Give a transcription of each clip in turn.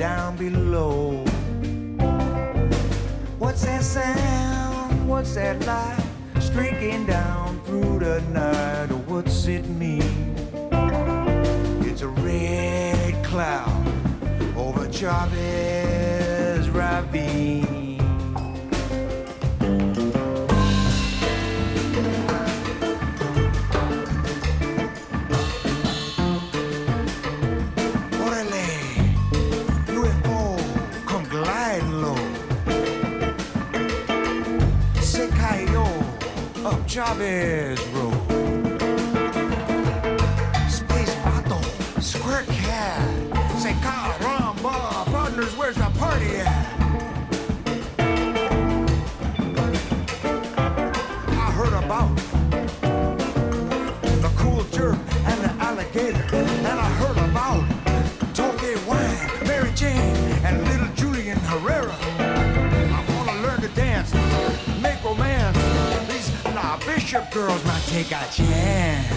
down below. What's that sound? What's that light streaking down through the night? What's it mean? It's a red cloud over Chavez Ravine. Chaves. Trip girls might take a chance.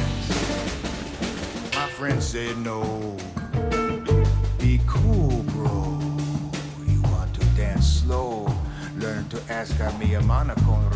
My friend said no. Be cool, bro. You want to dance slow. Learn to ask a mi hermana con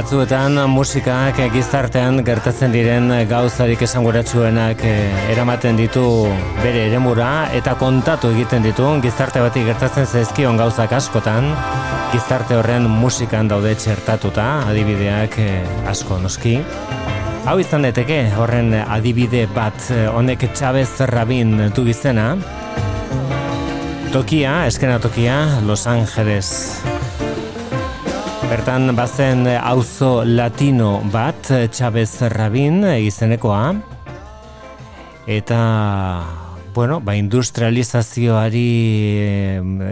Batzuetan musikak gizartean gertatzen diren gauzarik esanguratsuenak eh, eramaten ditu bere eremura eta kontatu egiten ditu. Gizarte bati gertatzen zaizkion gauzak askotan. Gizarte horren musikan daude txertatuta adibideak eh, asko noski. Hau izan deteke horren adibide bat eh, honek Chavez Rabin du izena. Tokia, eskena tokia, Los Angeles Bertan bazen auzo latino bat, Chavez Rabin izenekoa. Eta, bueno, ba, industrializazioari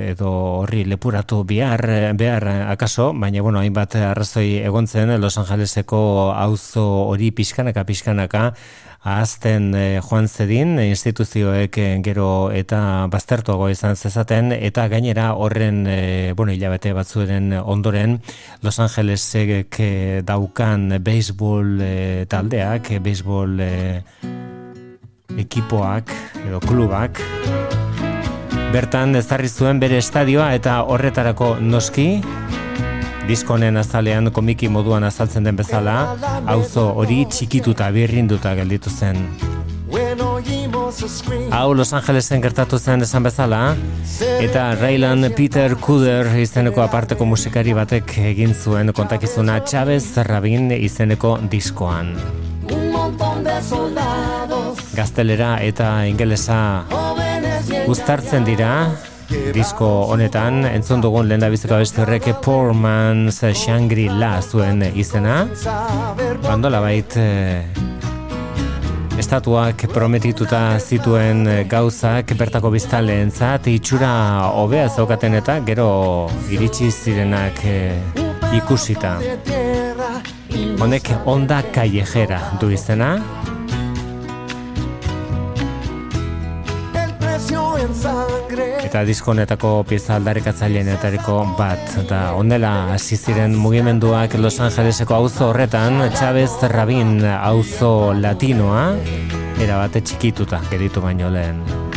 edo horri lepuratu behar, behar akaso, baina, bueno, hainbat arrazoi egontzen Los Angeleseko auzo hori pixkanaka, pixkanaka, ahazten e, joan zedin instituzioek eh, gero eta baztertuago izan zezaten eta gainera horren e, bueno, hilabete batzuen ondoren Los Angelesek daukan baseball e, taldeak, baseball e, ekipoak edo klubak bertan ezarri zuen bere estadioa eta horretarako noski diskonen azalean komiki moduan azaltzen den bezala, auzo hori txikituta birrinduta gelditu zen. Hau Los Angelesen gertatu zen esan bezala, eta Raylan Peter Kuder izeneko aparteko musikari batek egin zuen kontakizuna Chavez Rabin izeneko diskoan. Gaztelera eta ingelesa guztartzen dira, disko honetan. Entzun dugun lehen da biziko beste horrek Poor Man's Shangri-La zuen izena. Bandola bait eh, estatuak prometituta zituen gauzak bertako biztaleen zat itxura hobea zaukaten eta gero iritsi zirenak eh, ikusita. Honek onda kallejera du izena eta diskonetako pieza aldarrikatzailenetariko bat da. Ondela hasi ziren mugimenduak Los Angeleseko auzo horretan Chavez Rabin auzo latinoa era bate txikituta geritu baino lehen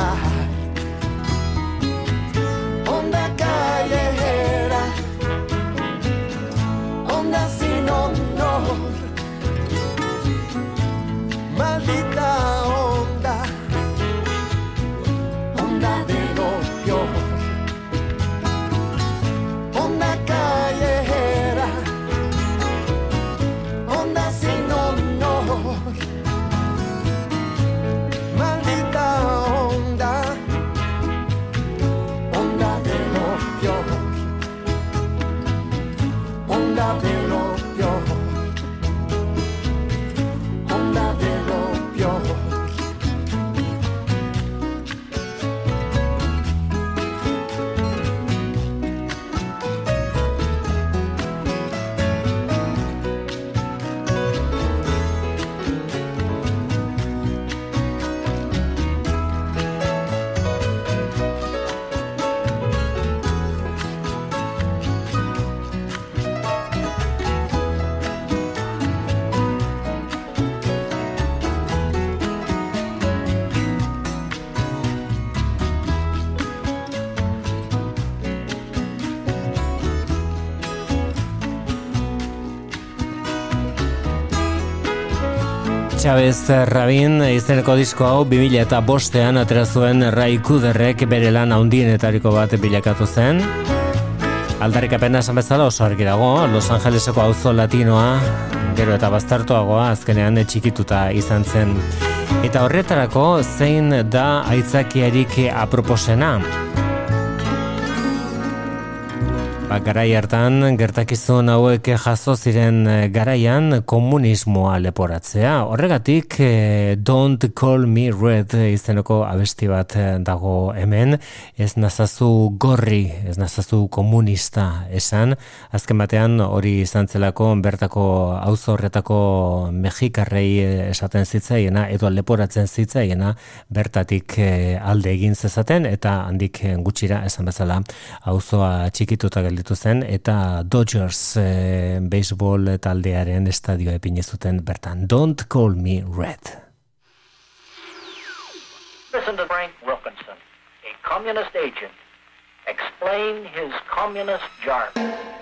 my Chavez Rabin izeneko disko hau 2000 eta bostean atera zuen Rai Kuderrek bere lan haundienetariko bat bilakatu zen. Aldarik apena esan bezala oso argi dago, Los Angeleseko auzo latinoa, gero eta bastartuagoa azkenean txikituta izan zen. Eta horretarako zein da aitzakiarik aproposena. Ba, garai hartan, gertakizun hauek jaso ziren eh, garaian komunismoa leporatzea. Horregatik, eh, Don't Call Me Red izeneko abesti bat eh, dago hemen, ez nazazu gorri, ez nazazu komunista esan. Azken batean, hori izan zelako, bertako auzo horretako mexikarrei esaten zitzaiena, edo leporatzen zitzaiena, bertatik alde egin zezaten, eta handik gutxira, esan bezala, auzoa txikituta geldi gelditu zen eta Dodgers e, baseball taldearen estadio epine zuten bertan Don't Call Me Red. Listen to Frank Wilkinson, a communist agent, explain his communist jargon.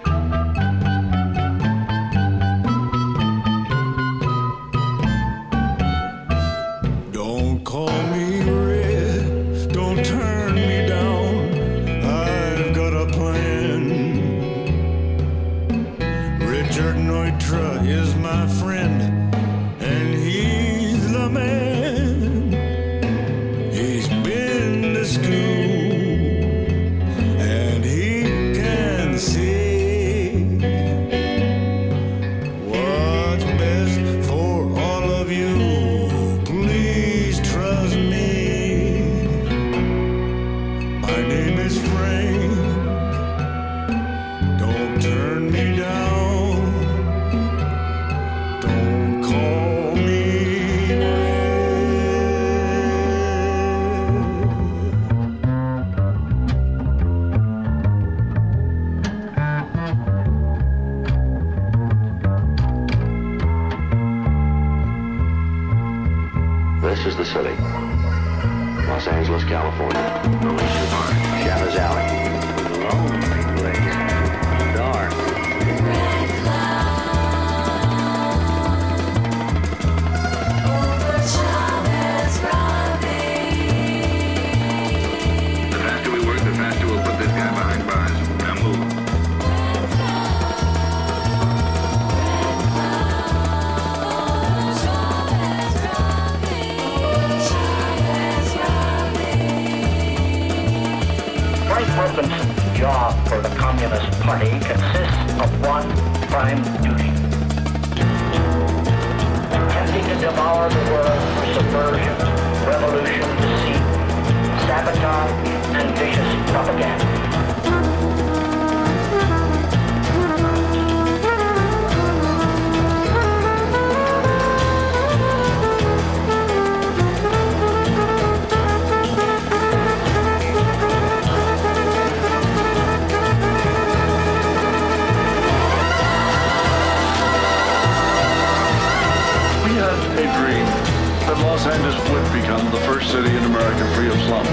Become the first city in America free of slums.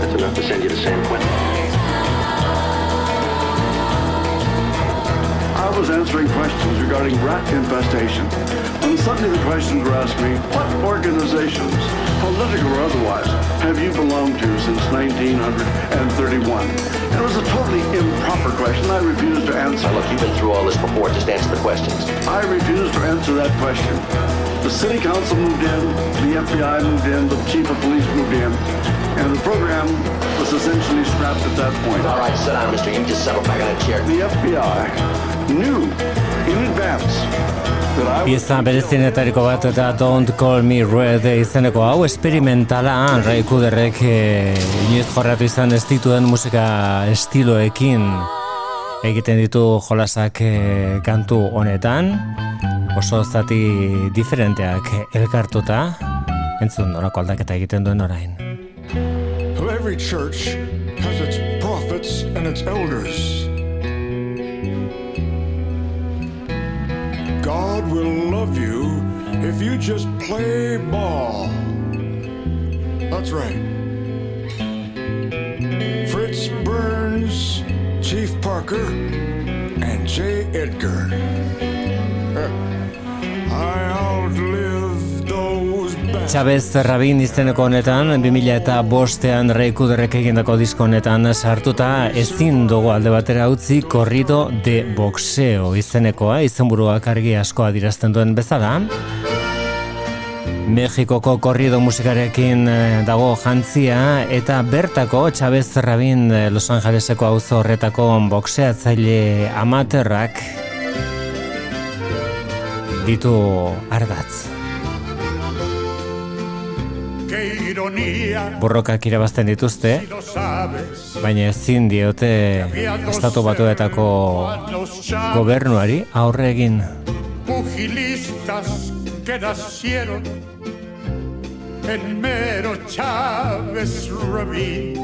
That's enough to send you to San Quentin. I was answering questions regarding rat infestation. And suddenly the questions were asked me, what organizations, political or otherwise, have you belonged to since 1931? And it was a totally improper question. I refused to answer. Now look, you've been through all this before. Just answer the questions. I refused to answer that question. The city council moved in, the FBI moved in, the chief of police moved in, and the program was essentially scrapped at that point. All right, sit down, mister. You just settle back on a chair. The FBI knew in advance Pieza berezienetariko bat eta Don't Call Me Red izeneko hau esperimentala Ray Kuderrek eh, inoiz jorratu izan ez dituen musika estiloekin egiten ditu jolasak eh, kantu honetan oso zati diferenteak elkartuta entzun norako aldaketa egiten duen orain every church has its prophets and its elders. God will love you if you just play ball. That's right. Fritz Burns, Chief Parker, and J. Edgar. Chavez Rabin izeneko honetan 2000 eta bostean Ray Kuderrek egindako disko honetan sartuta ezin dugu alde batera utzi korrido de boxeo izenekoa izenburuak argi asko adirazten duen bezala Mexikoko korrido musikarekin eh, dago jantzia eta bertako Chavez Rabin eh, Los Angeleseko auzo horretako boxeatzaile amaterrak ditu ardatz. Borrokak irabazten dituzte, baina ezin diote estatu batuetako gobernuari aurre egin. pugilistas que nacieron en mero Chávez Rabín.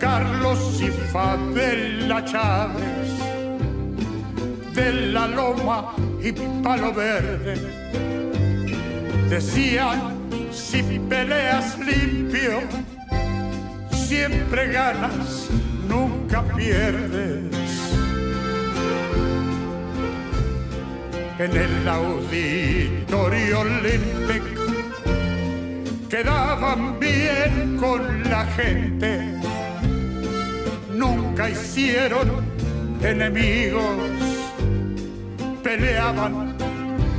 Carlos y Fabela Chávez, de la Loma y Palo Verde, decían, si peleas limpio, siempre ganas, nunca pierdes. En el auditorio Olympic quedaban bien con la gente, nunca hicieron enemigos, peleaban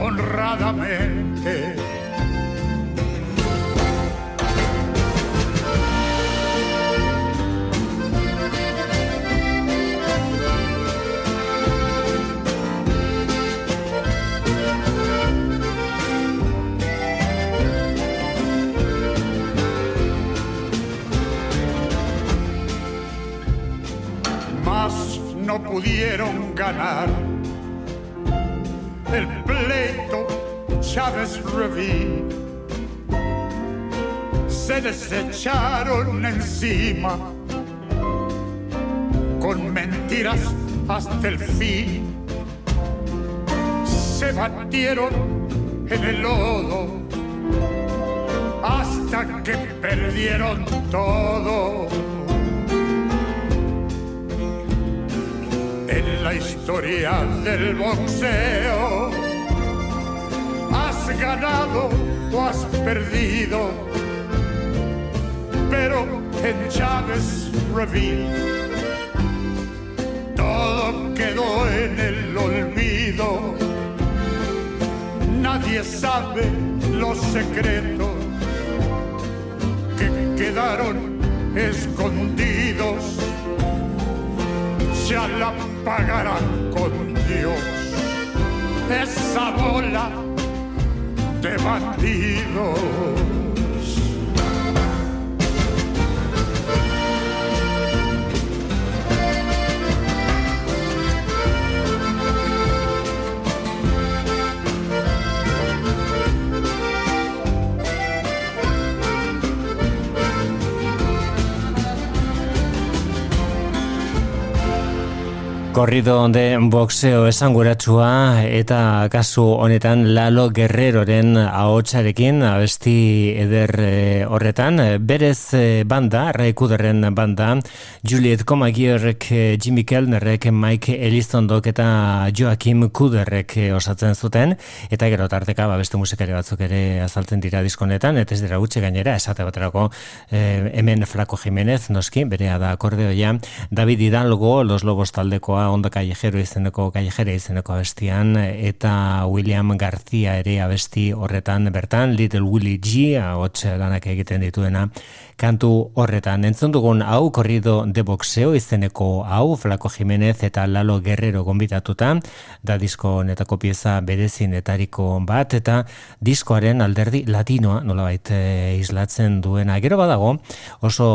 honradamente. No pudieron ganar el pleito Chávez Reví. Se desecharon encima con mentiras hasta el fin. Se batieron en el lodo hasta que perdieron todo. En la historia del boxeo. Has ganado o has perdido, pero en Chávez Reveal todo quedó en el olvido. Nadie sabe los secretos que quedaron escondidos ya la pagarán con Dios. Esa bola de bandidos. Korrido de boxeo esanguratsua eta kasu honetan Lalo Guerreroren ahotsarekin abesti eder eh, horretan. Berez eh, banda, Ray Kuderren banda, Juliet Comagierrek, eh, Jimmy Kellnerrek, Mike Elizondok eta Joakim Kuderrek osatzen zuten. Eta gero tarteka ba, beste musikari batzuk ere azaltzen dira diskonetan, eta ez dira gutxe gainera, esate baterako eh, hemen Flaco Jimenez, noski, berea da akordeoia, David Hidalgo, Los Lobos taldekoa, Ondo Callejero izeneko, Callejera izeneko abestian, eta William García ere abesti horretan bertan, Little Willie G, ahots lanak egiten dituena, kantu horretan. Entzun dugun hau, korrido de boxeo izeneko hau, Flaco Jimenez eta Lalo Guerrero gonbitatuta, da disko honetako pieza berezinetariko bat, eta diskoaren alderdi latinoa, nolabait e, islatzen duena. Gero badago, oso,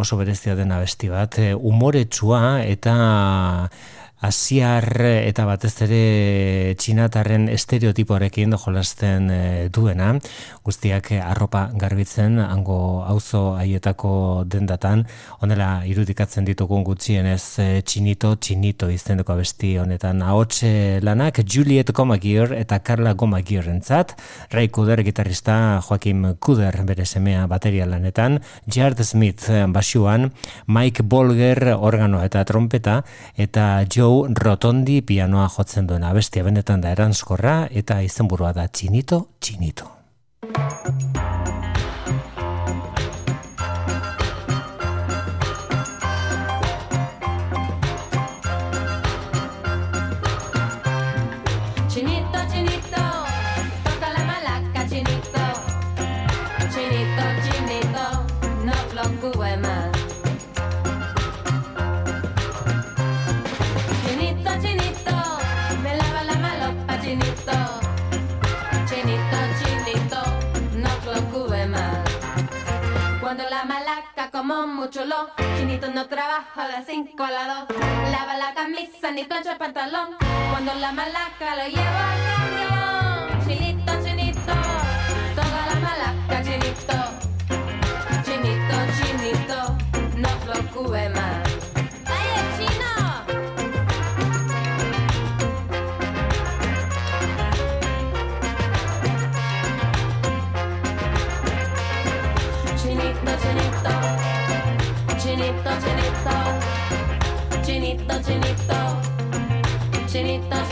oso berezia dena besti bat, e, umoretsua eta asiar eta batez ere txinatarren estereotipoarekin jolasten e, duena, guztiak eh, arropa garbitzen, hango auzo haietako dendatan, honela irudikatzen ditugun gutxienez txinito, txinito izeneko abesti honetan. Ahotxe lanak Juliet Gomagier eta Carla Gomagier entzat, Ray Kuder gitarrista Joakim Kuder bere semea bateria lanetan, Jared Smith basuan, Mike Bolger organoa eta trompeta, eta Joe Rotondi pianoa jotzen duena abestia benetan da eranskorra eta izenburua da Txinito, Txinito. Mucho. Chinito no trabaja de 5 a las 2. Lava la camisa ni plancha el pantalón. Cuando la malaca lo lleva al camión. Chinito, chinito, toca la malaca, chinito. Chinito, chinito, no preocupe más. ッと。チリッとチ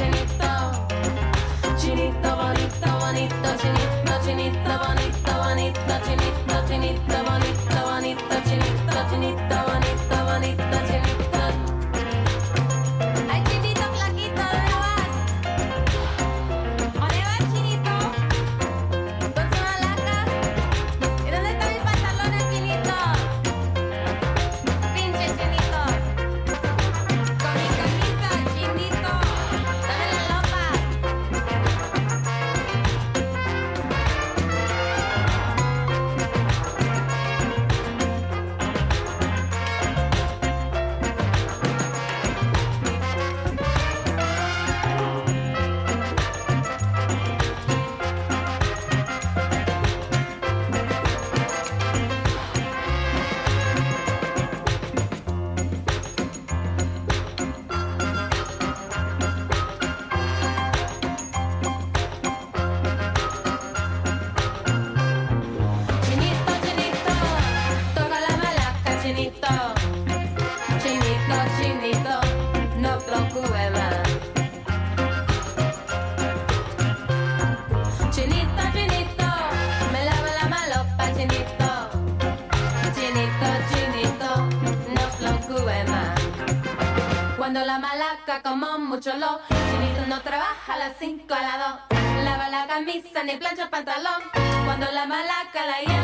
como mucho lo, chinito no trabaja a las 5 a las 2. Lava la camisa ni plancha el pantalón. Cuando la malaca la lleva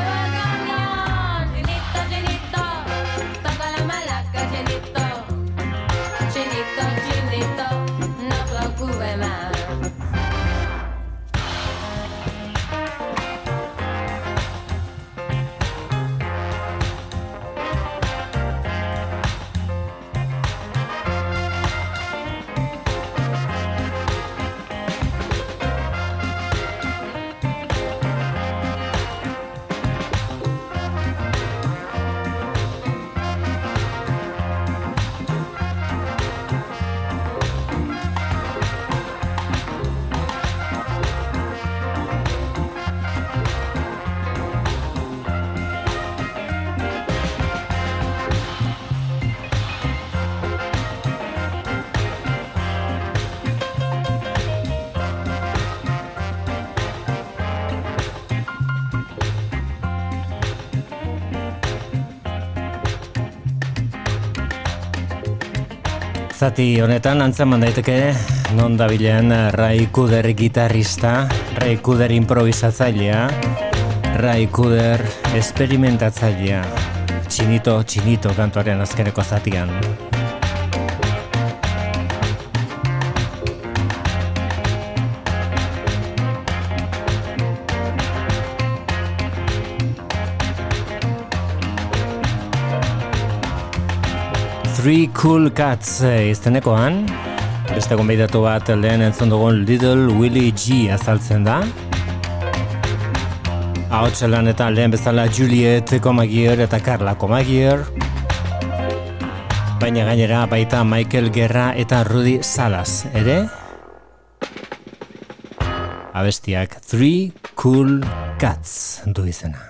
Zati honetan antzeman daiteke non dabilen Ray Kuder gitarrista, Ray Kuder improvisatzailea, Ray Kuder esperimentatzailea, txinito, txinito kantuaren azkeneko zatian. Three Cool Cats eh, izenekoan, beste gonbidatu bat lehen entzun dugun Little Willie G azaltzen da. Ahotxelan eta lehen bezala Juliet Comagier eta Carla Comagier. Baina gainera baita Michael Guerra eta Rudy Salas, ere? Abestiak Three Cool Cats du izena.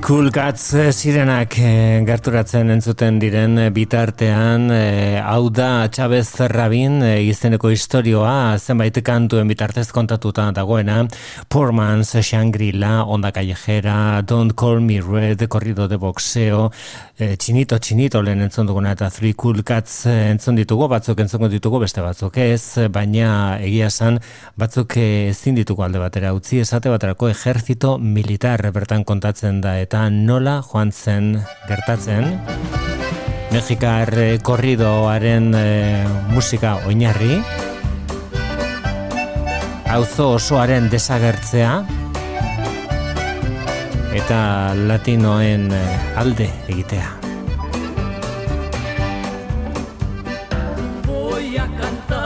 Cool Cats eh, zirenak eh, gerturatzen entzuten diren eh, bitartean, eh, hau da Chavez Rabin eh, izeneko historioa zenbait kantuen bitartez kontatuta dagoena, Poor Man's Shangri-La, Onda Callejera, Don't Call Me Red, Corrido de Boxeo, eh, Chinito Chinito lehen entzun duguna eta Three Cool Cats entzun ditugu, batzuk entzun ditugu, beste batzuk ez, baina egia esan batzuk ezin ditugu alde batera utzi, esate baterako ejertzito militar bertan kontatzen da eta nola joan zen gertatzen. Mexikar eh, korridoaren eh, musika oinarri. Auzo osoaren desagertzea. Eta latinoen eh, alde egitea. Voy a cantar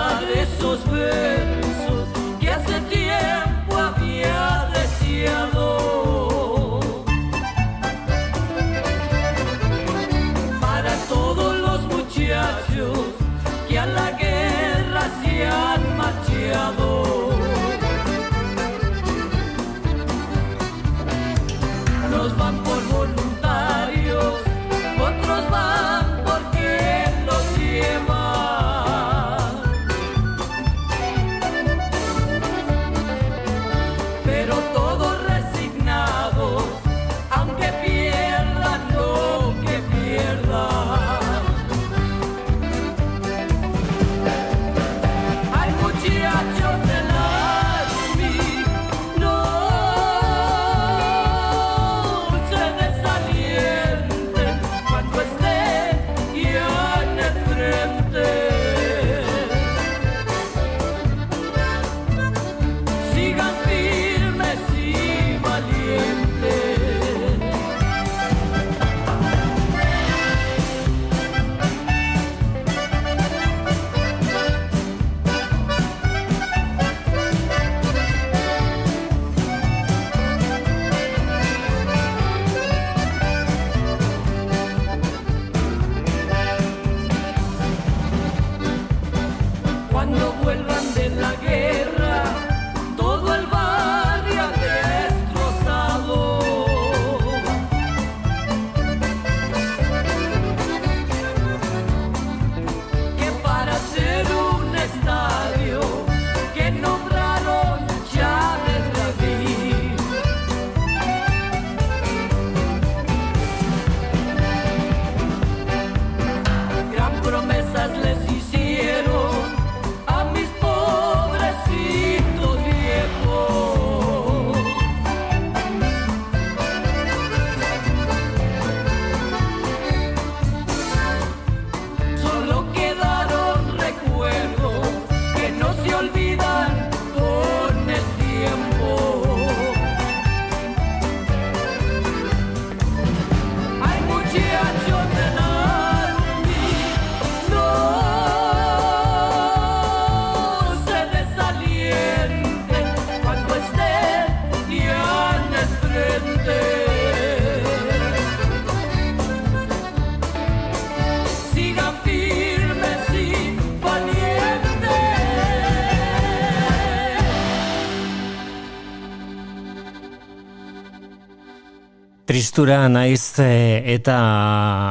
tristura naiz e, eta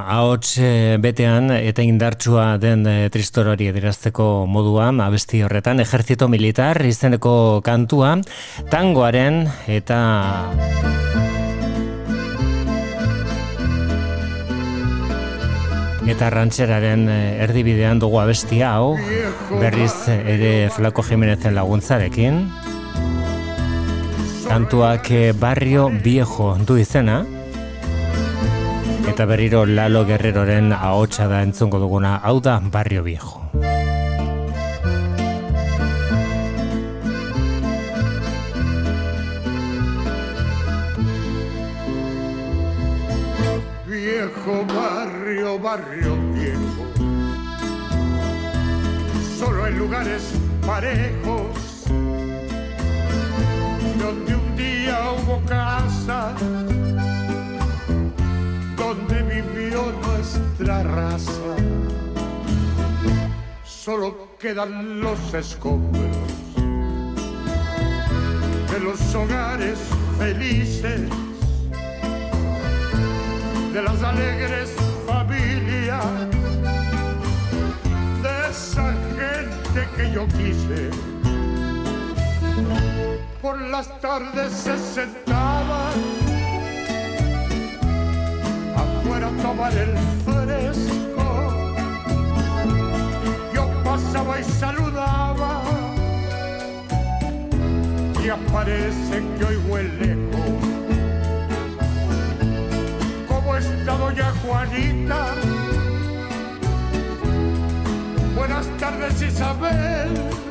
ahots e, betean eta indartsua den e, tristor hori edirazteko moduan abesti horretan ejertzito militar izeneko kantua tangoaren eta eta rantxeraren erdibidean dugu abestia hau berriz ere Flako Jimenezen laguntzarekin. Kantuak eh, barrio viejo du izena eta berriro Lalo Guerreroren ahotsa da entzungo duguna hau da barrio viejo Viejo barrio, barrio viejo. Solo en lugares parejos. Donde un día hubo casa. Donde vivió nuestra raza. Solo quedan los escombros de los hogares felices de las alegres familias, de esa gente que yo quise. Por las tardes se sentaban afuera a tomar el fresco. Yo pasaba y saludaba y aparece que hoy huele ¿Cómo está doña Juanita? Buenas tardes Isabel.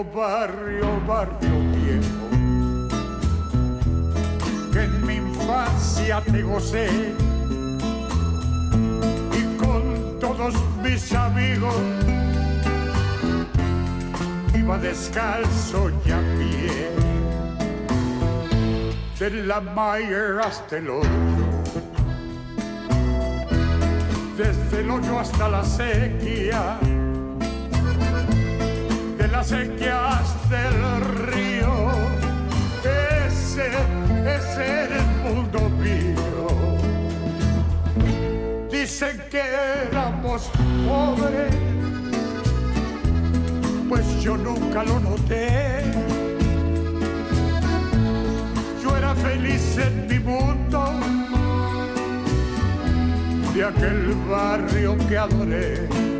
Barrio, barrio viejo, que en mi infancia te gocé. Y con todos mis amigos iba descalzo y a pie de la Mayer hasta el hoyo desde el hoyo hasta la sequía las sequías del río. Ese era el mundo mío. Dicen que éramos pobres. Pues yo nunca lo noté. Yo era feliz en mi mundo. De aquel barrio que adoré.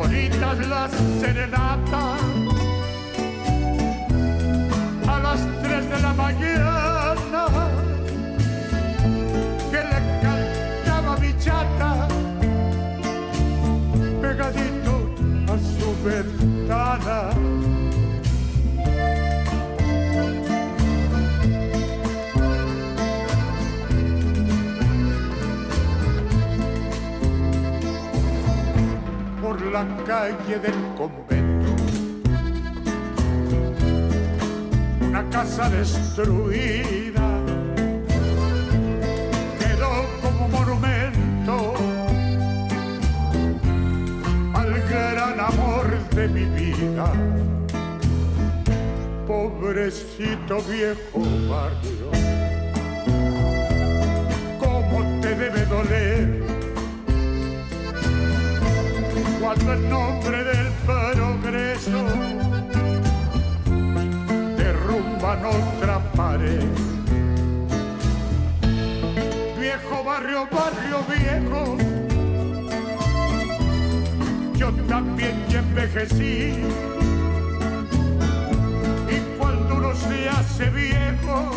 Bonitas las serenatas a las tres de la mañana que le cantaba mi chata pegadito a su ventana. La calle del convento. Una casa destruida quedó como monumento al gran amor de mi vida. Pobrecito viejo barrio, cómo te debe doler cuando en nombre del progreso derrumban otra pared. Viejo barrio, barrio viejo, yo también ya envejecí. Y cuando uno se hace viejo,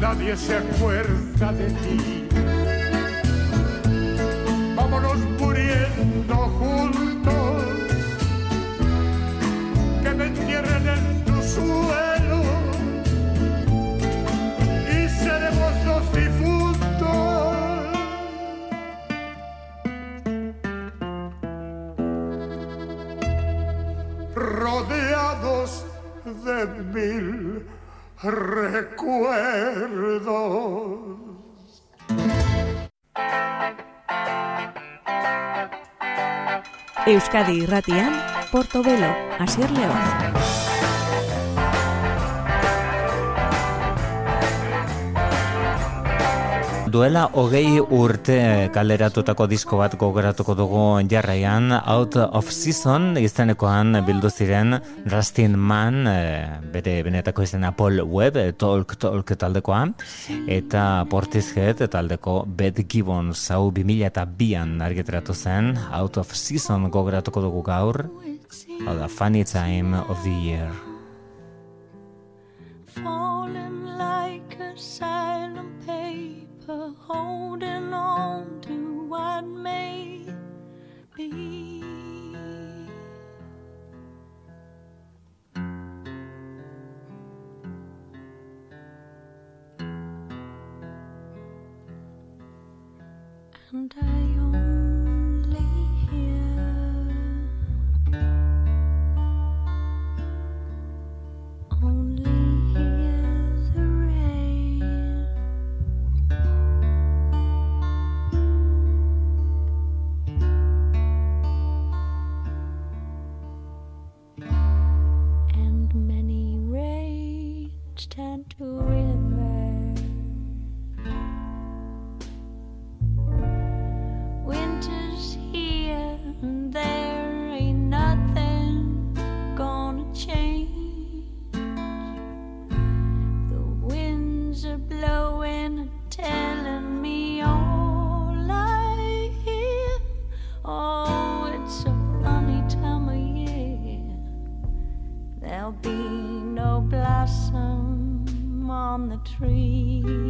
nadie se acuerda de ti mil recuerdos. Euskadi irratian, Portobelo, Asier León. Duela hogei urte kaleratutako disko bat gogoratuko dugu jarraian Out of Season izenekoan bildu ziren Rustin Man eh, bere benetako izena Paul Webb eh, Talk Talk taldekoa eta Portishead taldeko Beth Gibbons hau 2000 eta bian argitratu zen. Out of Season gogoratuko dugu gaur Hau da Funny Time of the Year. Falling like a And I only hear only hear the rain. And many rains turn on the tree.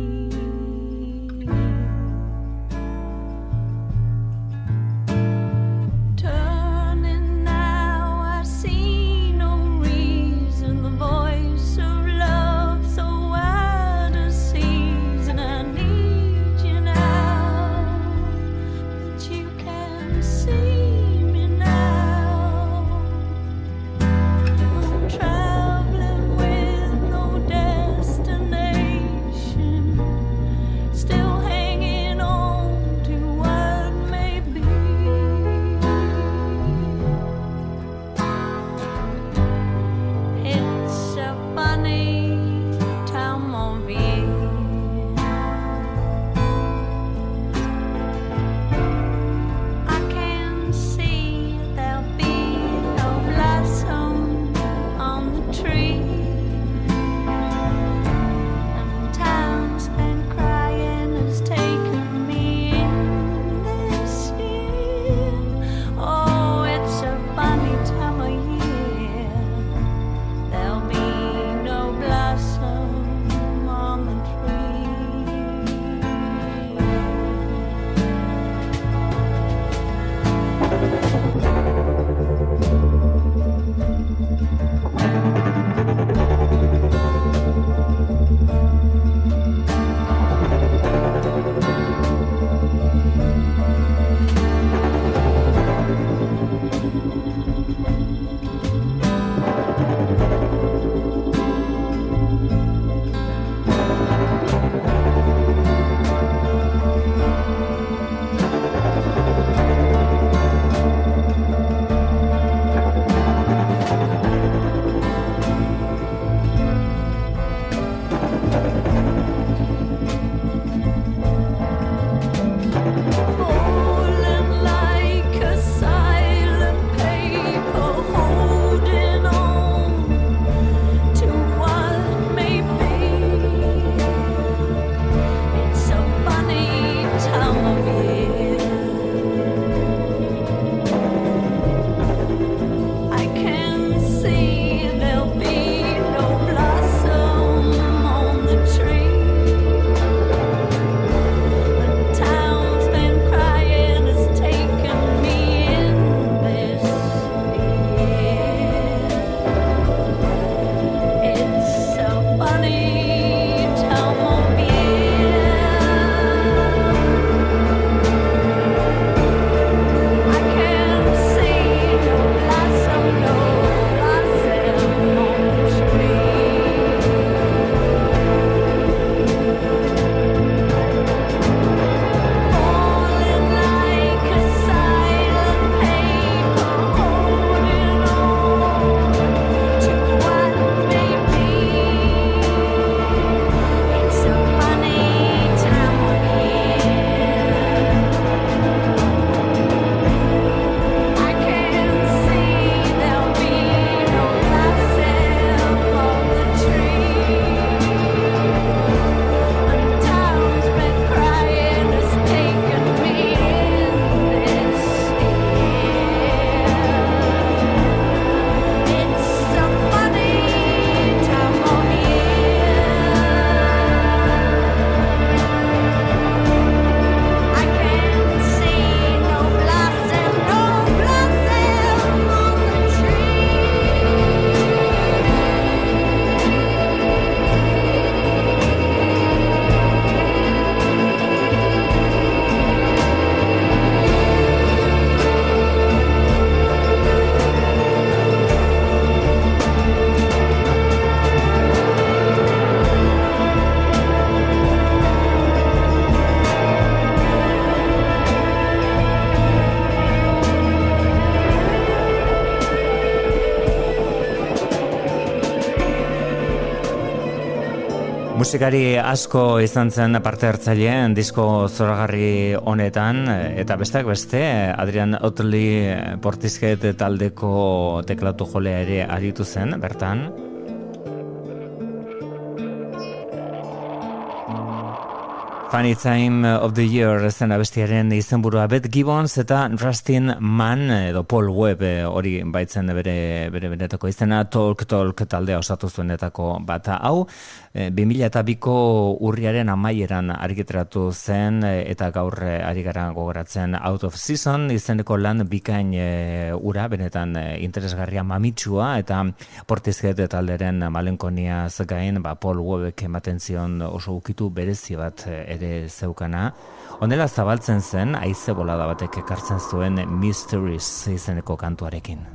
Musikari asko izan zen parte hartzaileen disko zoragarri honetan eta besteak beste Adrian Otley Portishead taldeko teklatu jolea ere aritu zen bertan. Funny Time of the Year zen abestiaren izenburua Beth Gibbons eta Rustin Mann edo Paul Webb eh, hori baitzen bere bere benetako izena Talk Talk taldea osatu zuenetako bat hau e, 2002ko urriaren amaieran argitratu zen eh, eta gaur e, ari gara gogoratzen Out of Season izeneko lan bikain ura benetan interesgarria mamitsua eta portizket talderen malenkonia gain ba, Paul Webbek ematen zion oso ukitu berezi bat ere zeukana. Honela zabaltzen zen, aize bolada batek ekartzen zuen Mysteries izeneko kantuarekin.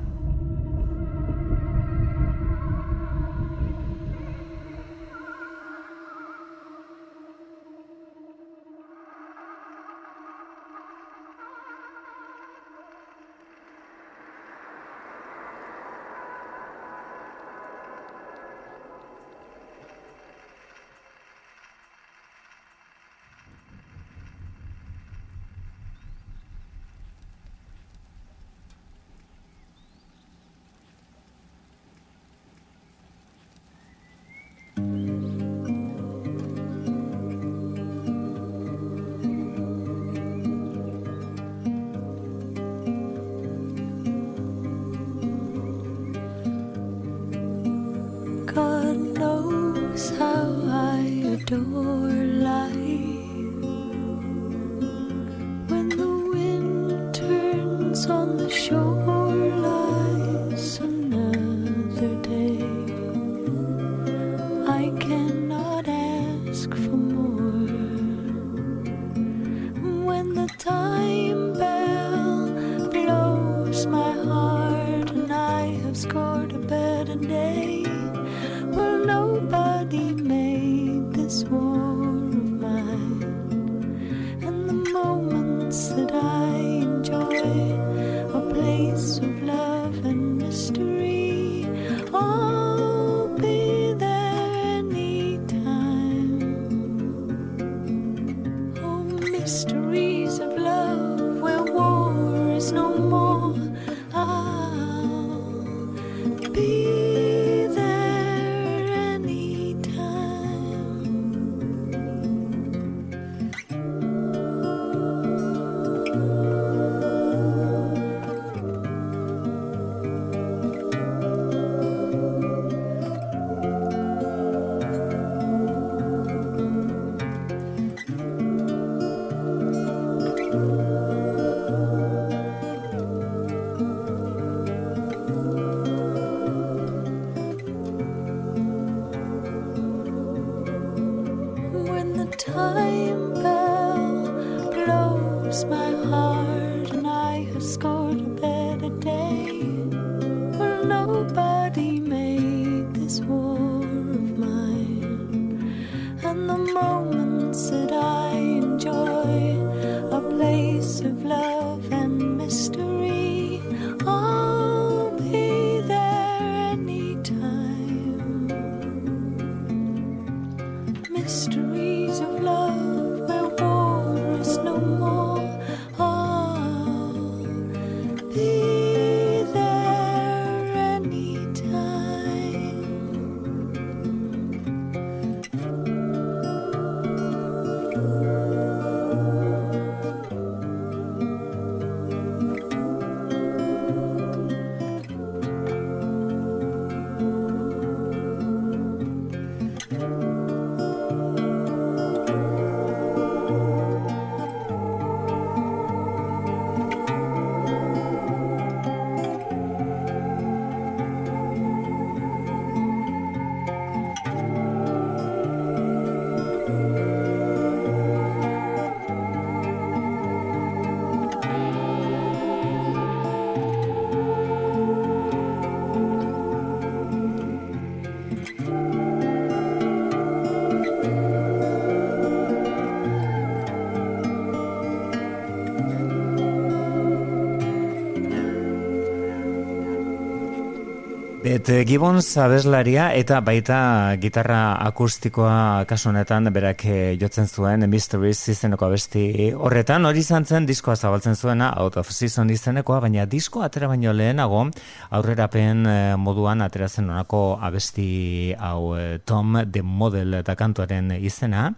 Bet Gibbons abeslaria eta baita gitarra akustikoa kasu honetan berak eh, jotzen zuen Mysteries izeneko abesti horretan. Hori izan zen diskoa zabaltzen zuena Out of Season izenekoa baina disko atera baino lehenago aurrerapen eh, moduan atera zen onako abesti hau eh, Tom the Model eta kantuaren izena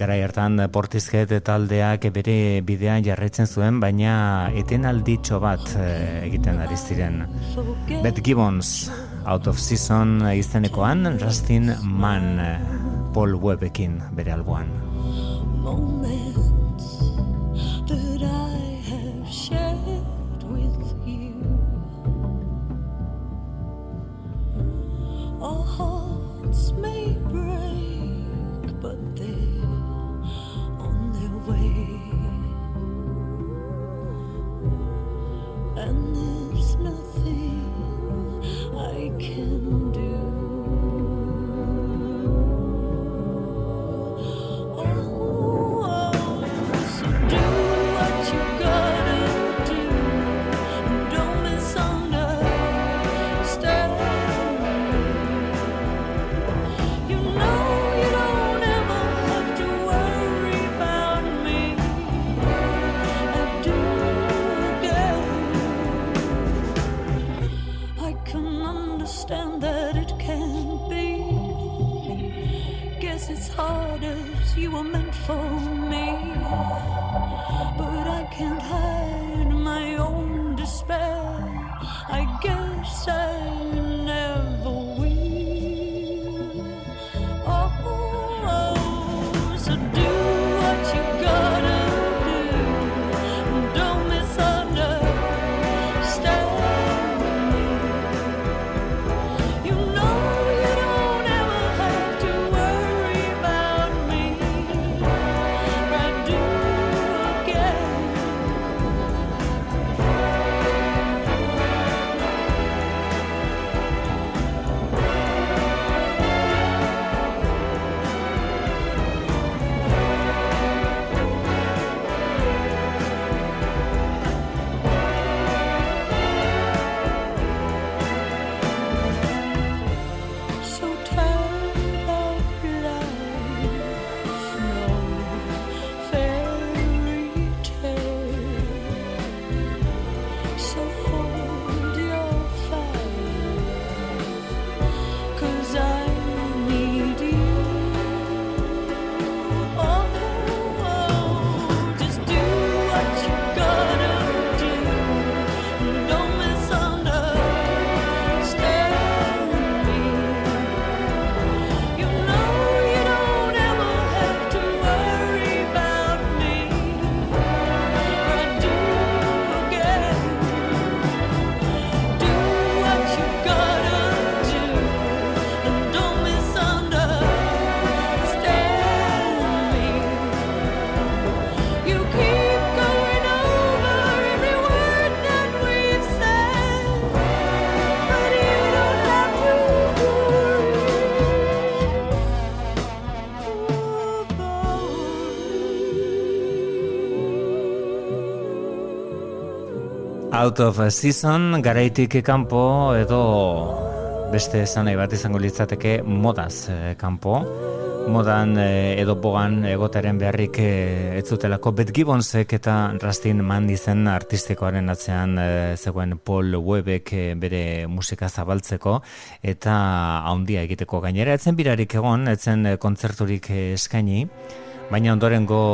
Gara hartan portizket taldeak bere bidean jarraitzen zuen, baina etenalditxo bat eh, egiten ari ziren. Beth Gibbons, Out of Season izenekoan, Rustin Mann, eh, Paul Webbekin bere alboan. Out of season, garaitik kanpo edo beste esan nahi bat izango litzateke modaz eh, kanpo. Modan eh, edo bogan egotaren beharrik eh, ez zutelako. Bet Gibbonsek eta Rustin Mann izen artistikoaren atzean eh, zegoen Paul Webek eh, bere musika zabaltzeko. Eta haundia egiteko gainera. Etzen birarik egon, etzen eh, kontzerturik eh, eskaini, baina ondorengo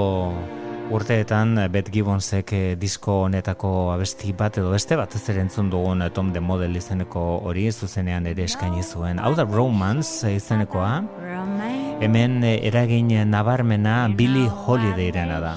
urteetan eh, Bet Gibbonsek eh, disko honetako abesti bat edo beste bat ez ere entzun dugun eh, Tom the Model izeneko hori zuzenean ere eskaini zuen. Hau da Romance izenekoa, hemen eragin nabarmena Billy Holidayren da.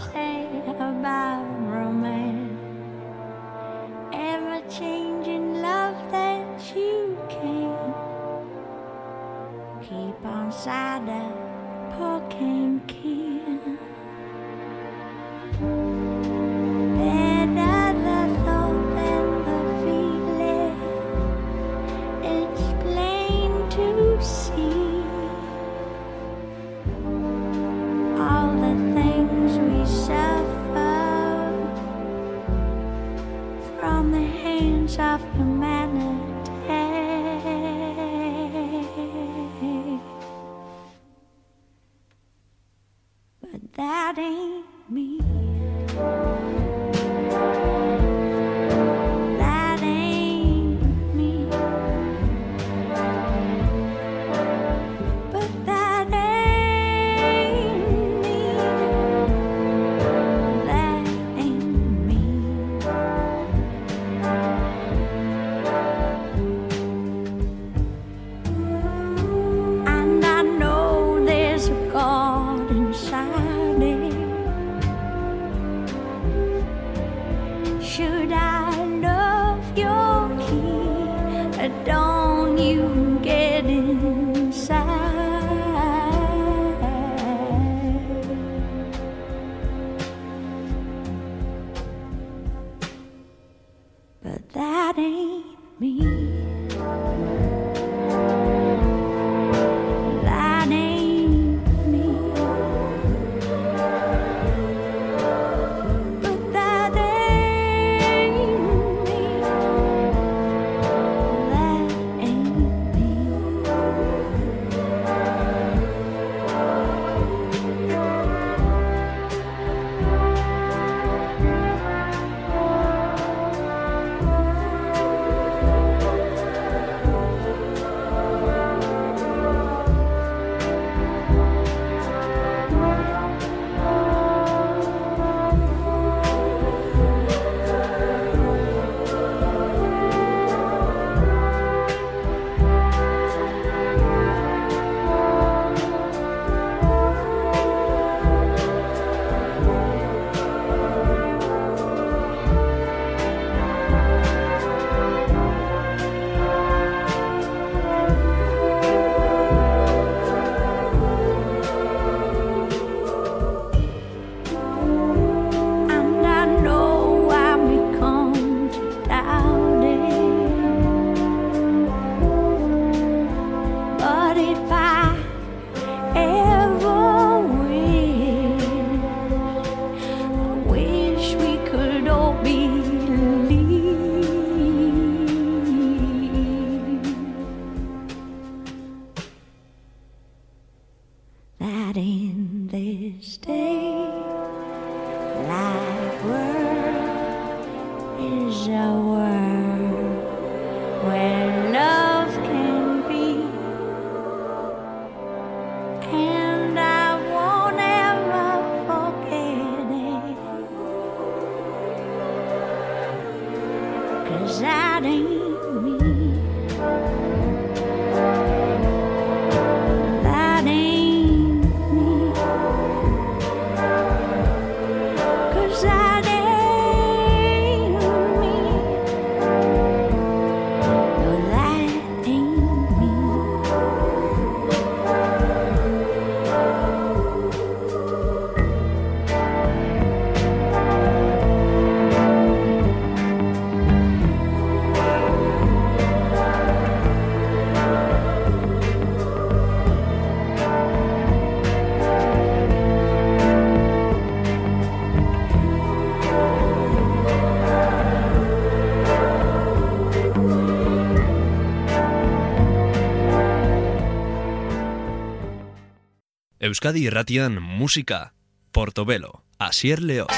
Euskadi Irratian Musika, Portobelo, Asier Leoz.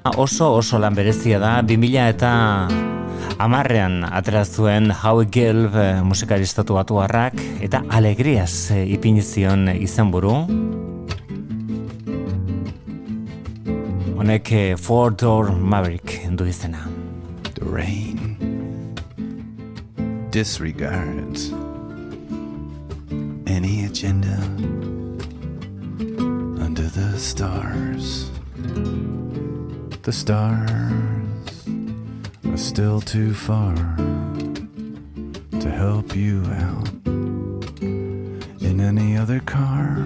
Ah, oso oso lan berezia da 2000 eta amarrean atrazuen Howie Gilb eh, musikaristatu batu harrak, eta alegriaz eh, ipinizion izanburu. honek Four Door Maverick du izena. The rain disregards any agenda under the stars. The stars are still too far to help you out in any other car.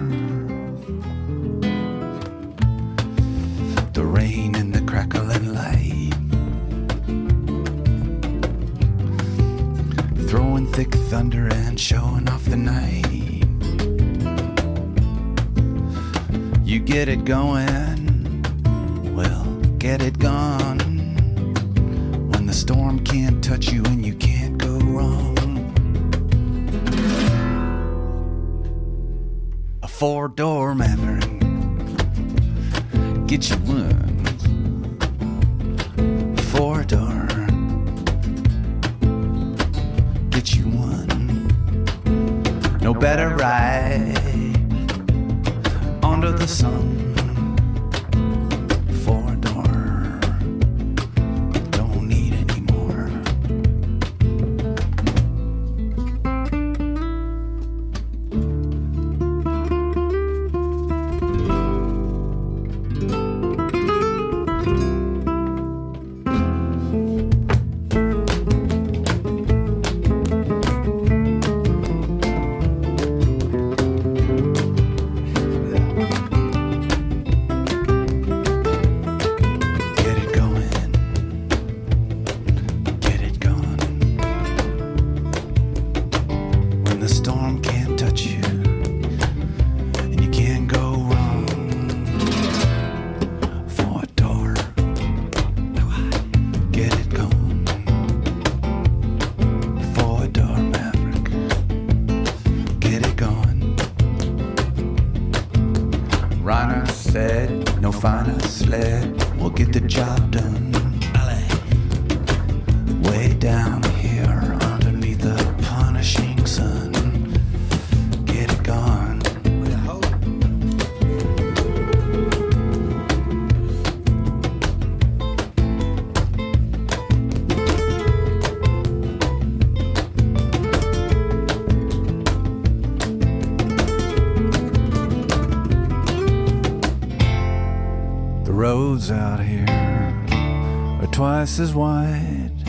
As wide.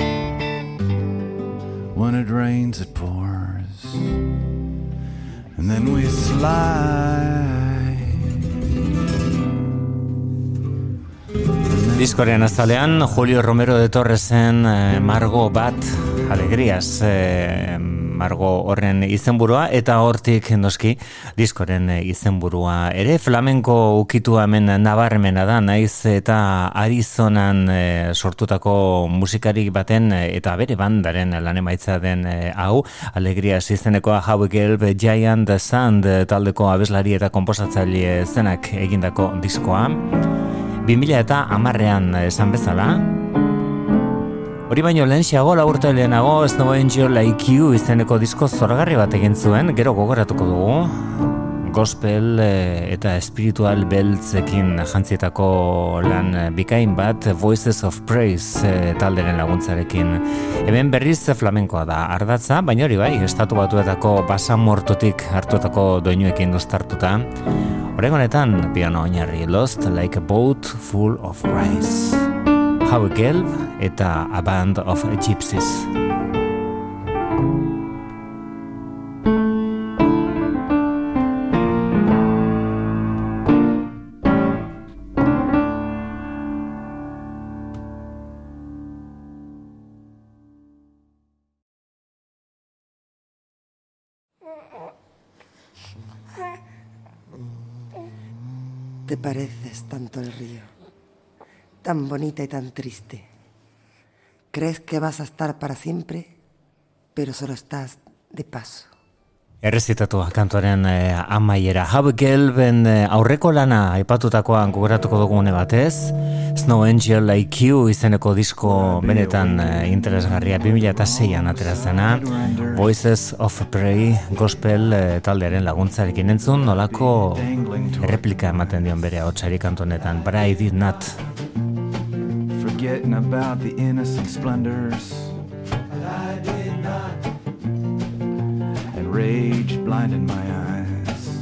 When it rains, it pours. And then we slide. Diskoren azalean, Julio Romero de Torresen eh, Margo bat, alegrias, eh, Margo horren izenburua, eta hortik noski diskoren izenburua. Ere flamenko ukitu hemen nabarmena da, naiz eta Arizonan eh, sortutako musikarik baten eh, eta bere bandaren lan emaitza den eh, hau, alegrias izenekoa How We Gelb Giant Sand taldeko abeslari eta komposatzaile zenak egindako diskoa. 2000 eta amarrean esan bezala. Hori baino lehenxeago, lau urte lehenago, Snow Angel Like You izeneko disko zoragarri bat egin zuen, gero gogoratuko dugu. Gospel eh, eta espiritual beltzekin jantzietako lan eh, bikain bat Voices of Praise eh, talderen laguntzarekin. Hemen berriz flamenkoa da ardatza, baina hori bai, estatu batuetako basamortotik hartuetako doinuekin doztartuta. Horrego honetan, piano oinarri Lost Like a Boat Full of Rice. How Gelb eta A Band of Gypsies. Te pareces tanto al río, tan bonita y tan triste. Crees que vas a estar para siempre, pero solo estás de paso. Errezitatua kantoren eh, amaiera. Hau gelben eh, aurreko lana aipatutakoan gogoratuko dugu une batez. Snow Angel You izeneko disko benetan eh, interesgarria 2006an aterazena. Voices of Prey Gospel eh, taldearen laguntzarekin entzun nolako erreplika ematen dion bere hotsari kantonetan. But I did not. forgetting about the innocent splendors. But I did not. And rage blinded my eyes.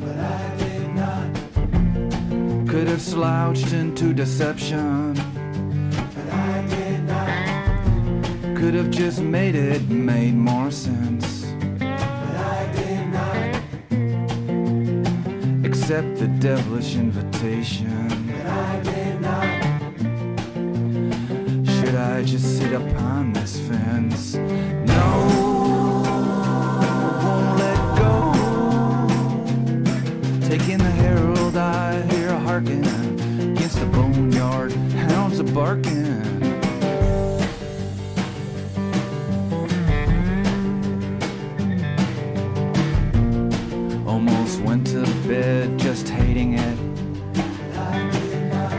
But I did not. Could have slouched into deception. But I did not. Could have just made it made more sense. But I did not. Accept the devilish invitation. But I did should I just sit upon this fence? No, won't let go. Taking the herald, I hear a harken against the boneyard. Hounds are barking. Almost went to bed just hating it.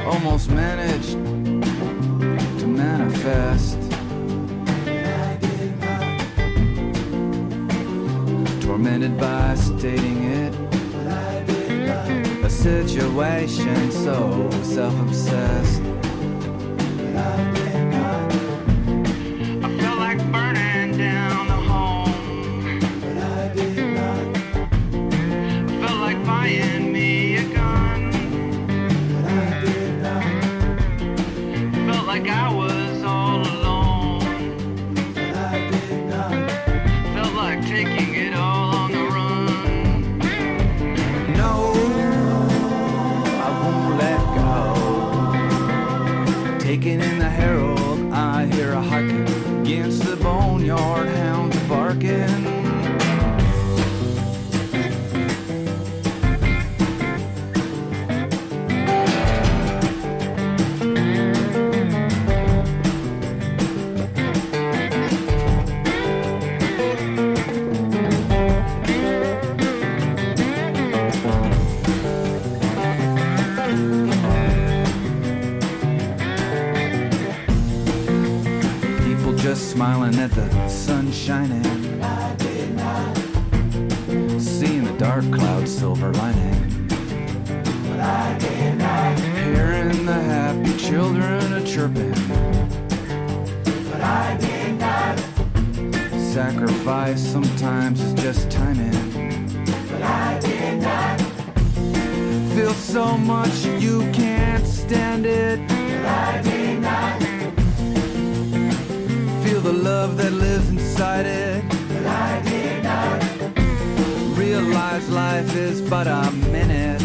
Almost managed Tormented by stating it. A situation so self obsessed. Smiling at the sun shining. Seeing the dark cloud silver lining. Hearing the happy children a chirping. But I did not. Sacrifice sometimes is just timing. But I did not. Feel so much you can't stand it. Love that lives inside it. But I did not. Realize life is but a minute.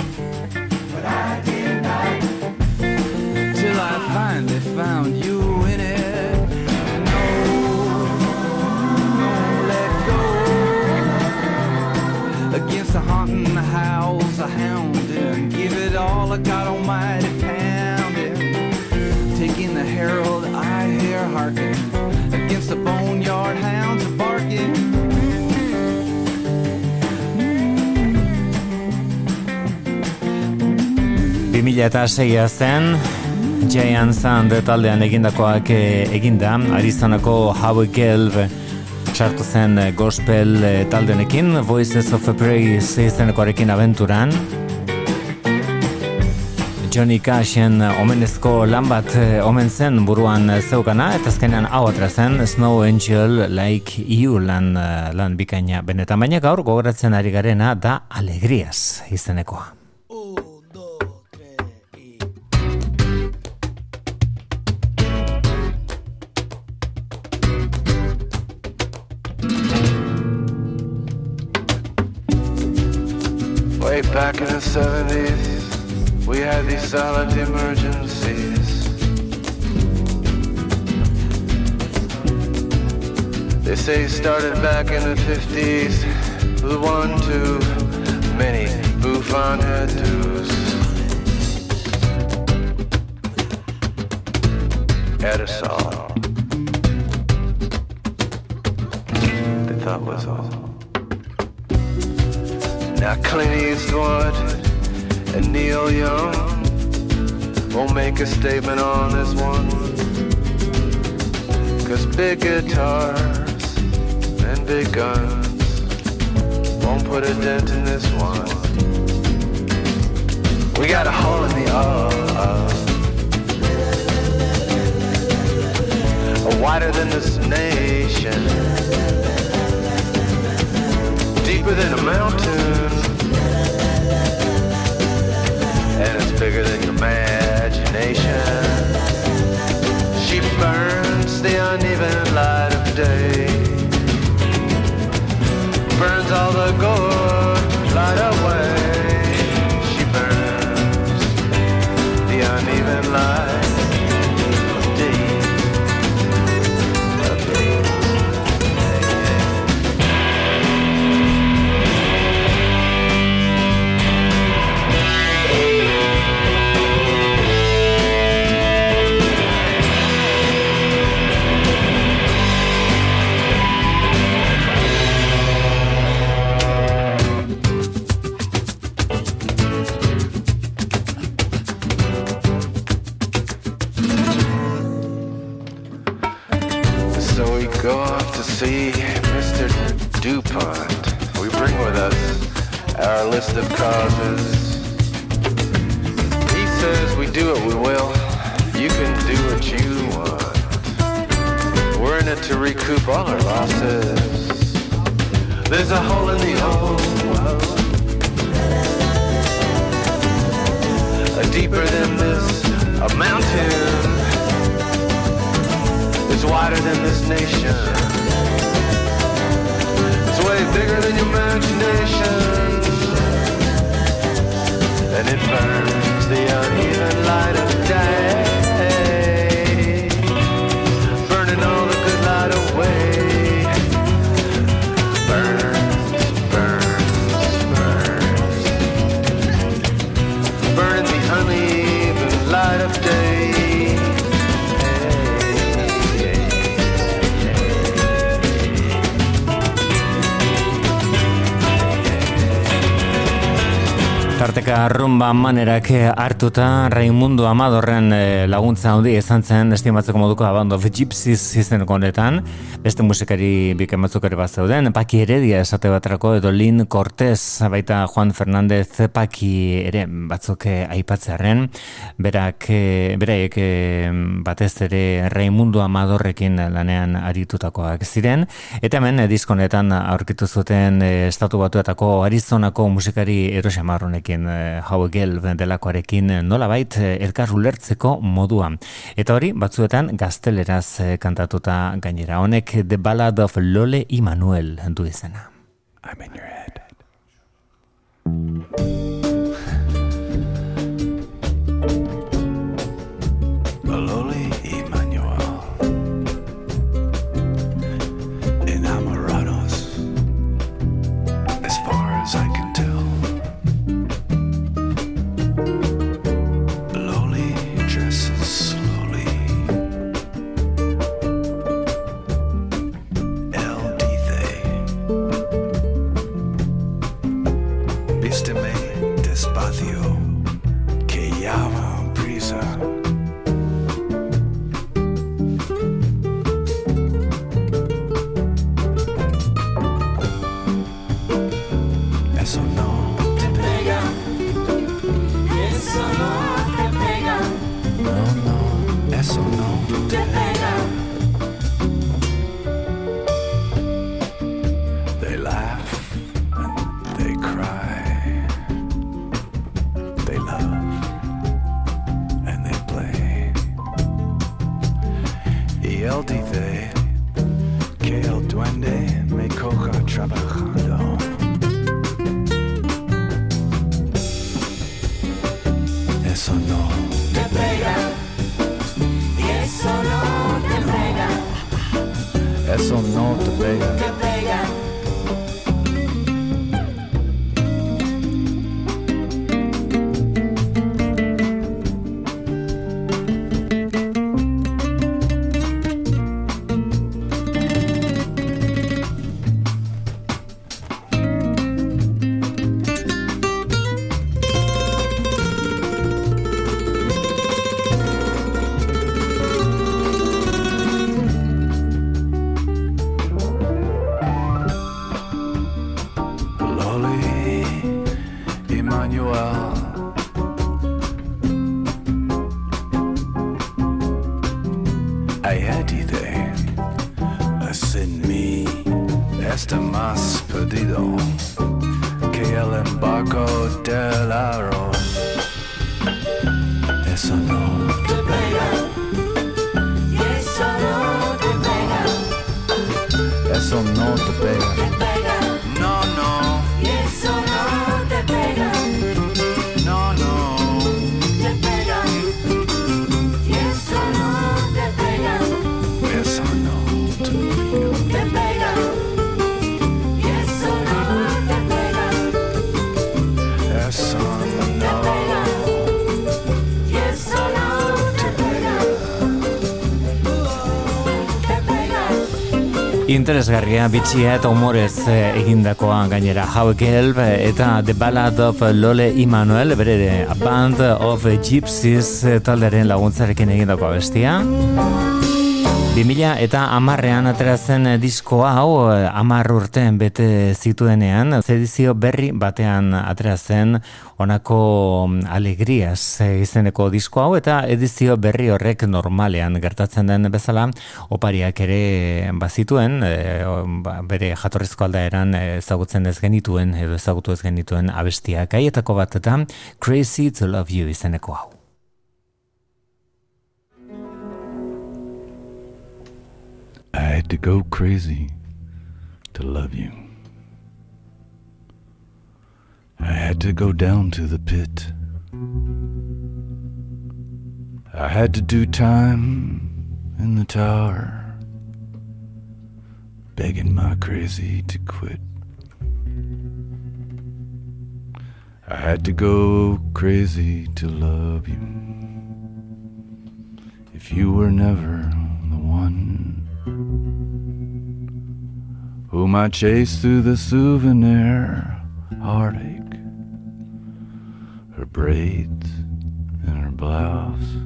But I did not. Till I finally found you in it. No, no, let go. Against the haunting howls of hounding. Give it all I got almighty pounding. Taking the herald I hear harking. The boneyard hounds are barking. 2006a zen, Giant Sand taldean egindakoak eh, eginda, Arizonako Howie Gelb sartu zen eh, gospel eh, taldenekin, Voices of a Praise izenekoarekin abenturan. Johnny Cashen omenezko lan bat eh, omen zen buruan eh, zeukana, eta azkenean hau atra zen Snow Angel Like You lan, eh, lan bikaina benetan, baina gaur gogoratzen ari garena da Alegrias izenekoa. Way back in the 70s, we had these silent emergencies. They say started back in the 50s with one too many bouffant hairdos. Edisol. They thought was all. Now Clint Eastwood and Neil Young won't make a statement on this one. Cause big guitars and big guns won't put a dent in this one. We got a hole in the uh, wider than this nation deeper than a mountain, bigger than your imagination. She burns the uneven light of day, burns all the good He says we do what we will. You can do what you want. We're in it to recoup all our losses. There's a hole in the world. A deeper than this, a mountain is wider than this nation. It's way bigger than your imagination. And it burns the uneven light of day. Rumba manerak eh, hartuta Raimundo Amadorren eh, laguntza handi izan zen estimatzeko moduko Band of Gypsies izeneko honetan beste musikari biken batzuk ere bat zeuden Paki Heredia esate baterako edo Lin Cortez baita Juan Fernandez Paki ere batzuk eh, aipatzearen berak eh, beraiek eh, batez ere Raimundo Amadorrekin lanean aritutakoak ziren eta hemen diskonetan aurkitu zuten estatu batuetako Arizonako musikari erosa marronekin eh, hau gel delakoarekin nolabait elkar ulertzeko modua. Eta hori, batzuetan gazteleraz kantatuta gainera. Honek The Ballad of Lole Immanuel du izena. I'm in Interesgarria, bitxia eta humorez eh, egindakoa gainera. How Gelb eta The Ballad of Lole Immanuel bere ere, A Band of Gypsies eh, taldearen laguntzarekin egindakoa bestia 2000 eta amarrean atera zen disko hau eh, amar urteen bete zituenean edizio berri batean atera zen honako mm, alegrias eh, izeneko disko hau eta edizio berri horrek normalean gertatzen den bezala opariak ere bazituen eh, ba, bere jatorrizko aldaeran eh, ezagutzen ez genituen edo ezagutu ez genituen abestiak haietako bat eta Crazy to Love You izeneko hau I had to go crazy to love you. I had to go down to the pit. I had to do time in the tower, begging my crazy to quit. I had to go crazy to love you. If you were never the one whom I chased through the souvenir heartache Her braids and her blouse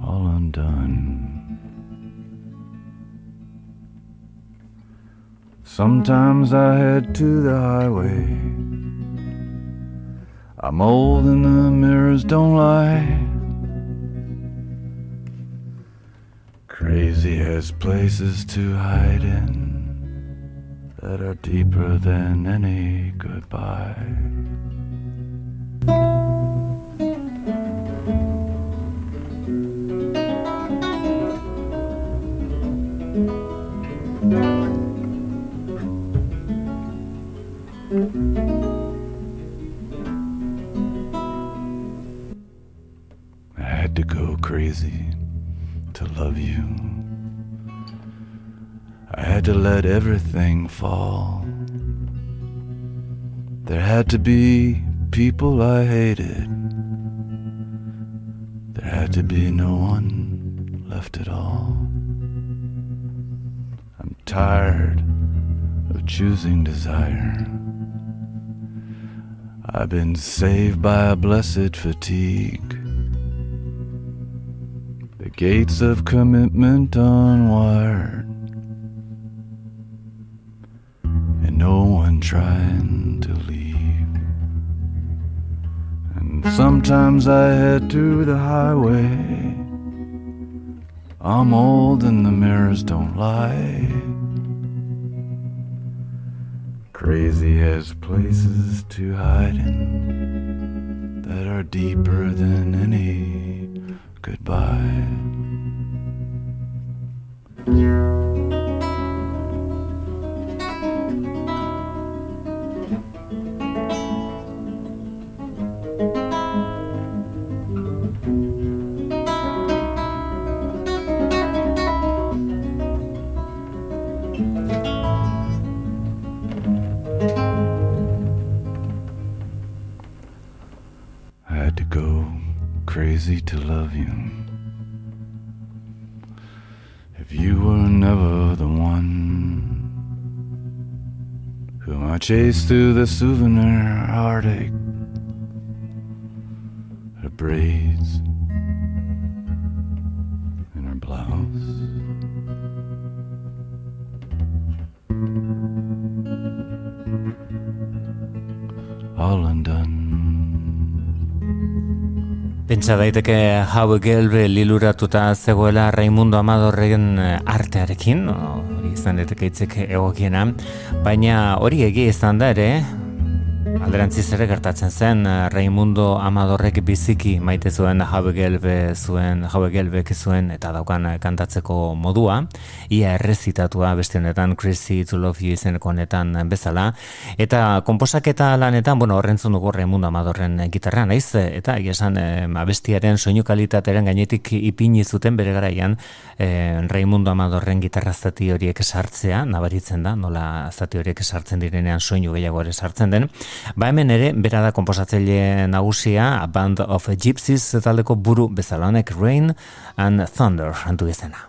all undone. Sometimes I head to the highway. I'm old and the mirrors don't lie. Crazy has places to hide in that are deeper than any goodbye. I had to go crazy to love you. I had to let everything fall. There had to be people I hated. There had to be no one left at all. I'm tired of choosing desire. I've been saved by a blessed fatigue. The gates of commitment unwired. And no one trying to leave. And sometimes I head to the highway. I'm old and the mirrors don't lie. Crazy has places to hide in that are deeper than any goodbye. Crazy to love you. If you were never the one whom I chased through the souvenir heartache, her braids in her blouse. All undone. Pentsa daiteke hau gelbe liluratuta zegoela Raimundo Amadorren eh, artearekin, hori izan daiteke hitzek egokiena, baina hori egia izan da ere, alderantziz ere gertatzen zen eh, Raimundo Amadorrek biziki maite zuen jaue gelbe zuen, jaue gelbek zuen eta daukan eh, kantatzeko modua, ia errezitatua beste honetan Crazy to Love You izeneko honetan bezala, eta konposaketa lanetan, bueno, horrentzun dugu Raimundo Amadorren gitarra naiz, eta esan eh, abestiaren soinu kalitatearen gainetik ipini zuten bere garaian eh, Raimundo Amadorren gitarra zati horiek sartzea, nabaritzen da, nola zati horiek sartzen direnean soinu gehiago ere sartzen den, Ba hemen ere, bera da komposatzaile nagusia, A Band of Gypsies taldeko buru bezala honek Rain and Thunder antu izena.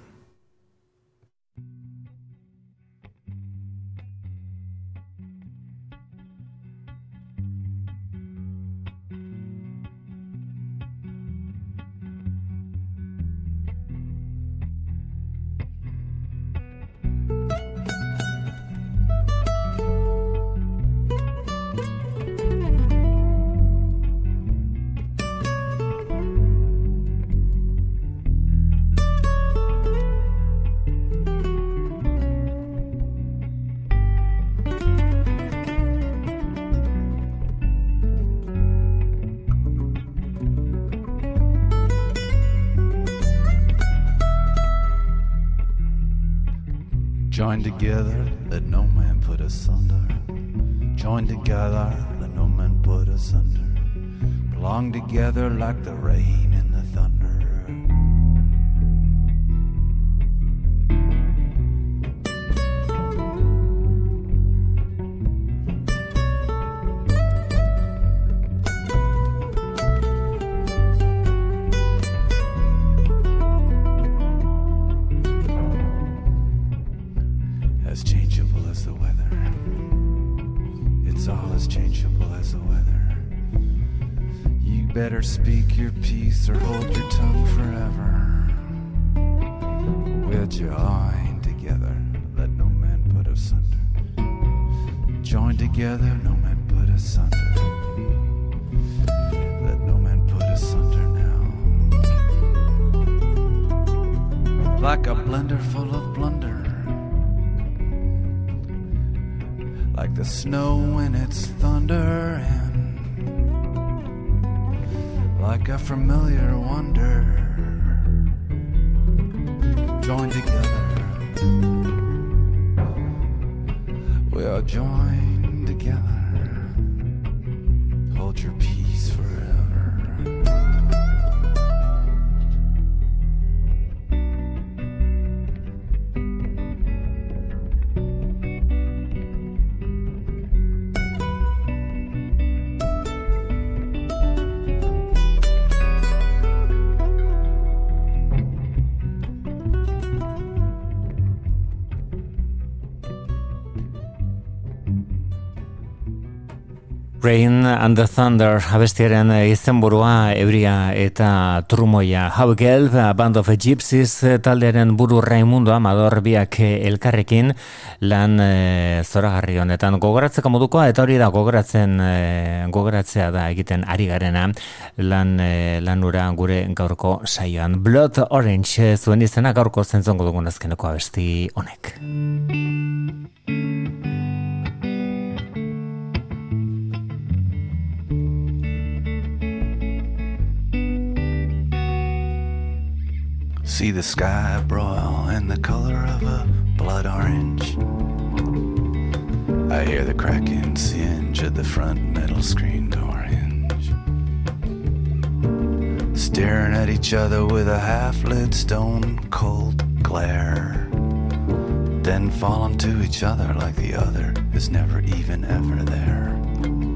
Together, Rain and the Thunder abestiaren izenburua euria eta trumoia. How Gelb, a Band of Gypsies taldearen buru Raimundo Amador biak elkarrekin lan e, zoragarri honetan gogoratzeko modukoa eta hori da gogoratzen e, gogoratzea da egiten ari garena lan e, lanura gure gaurko saioan. Blood Orange zuen izena gaurko zentzongo dugun azkeneko abesti honek. See the sky broil in the color of a blood orange. I hear the cracking singe of the front metal screen door hinge. Staring at each other with a half lit stone cold glare. Then falling to each other like the other is never even ever there.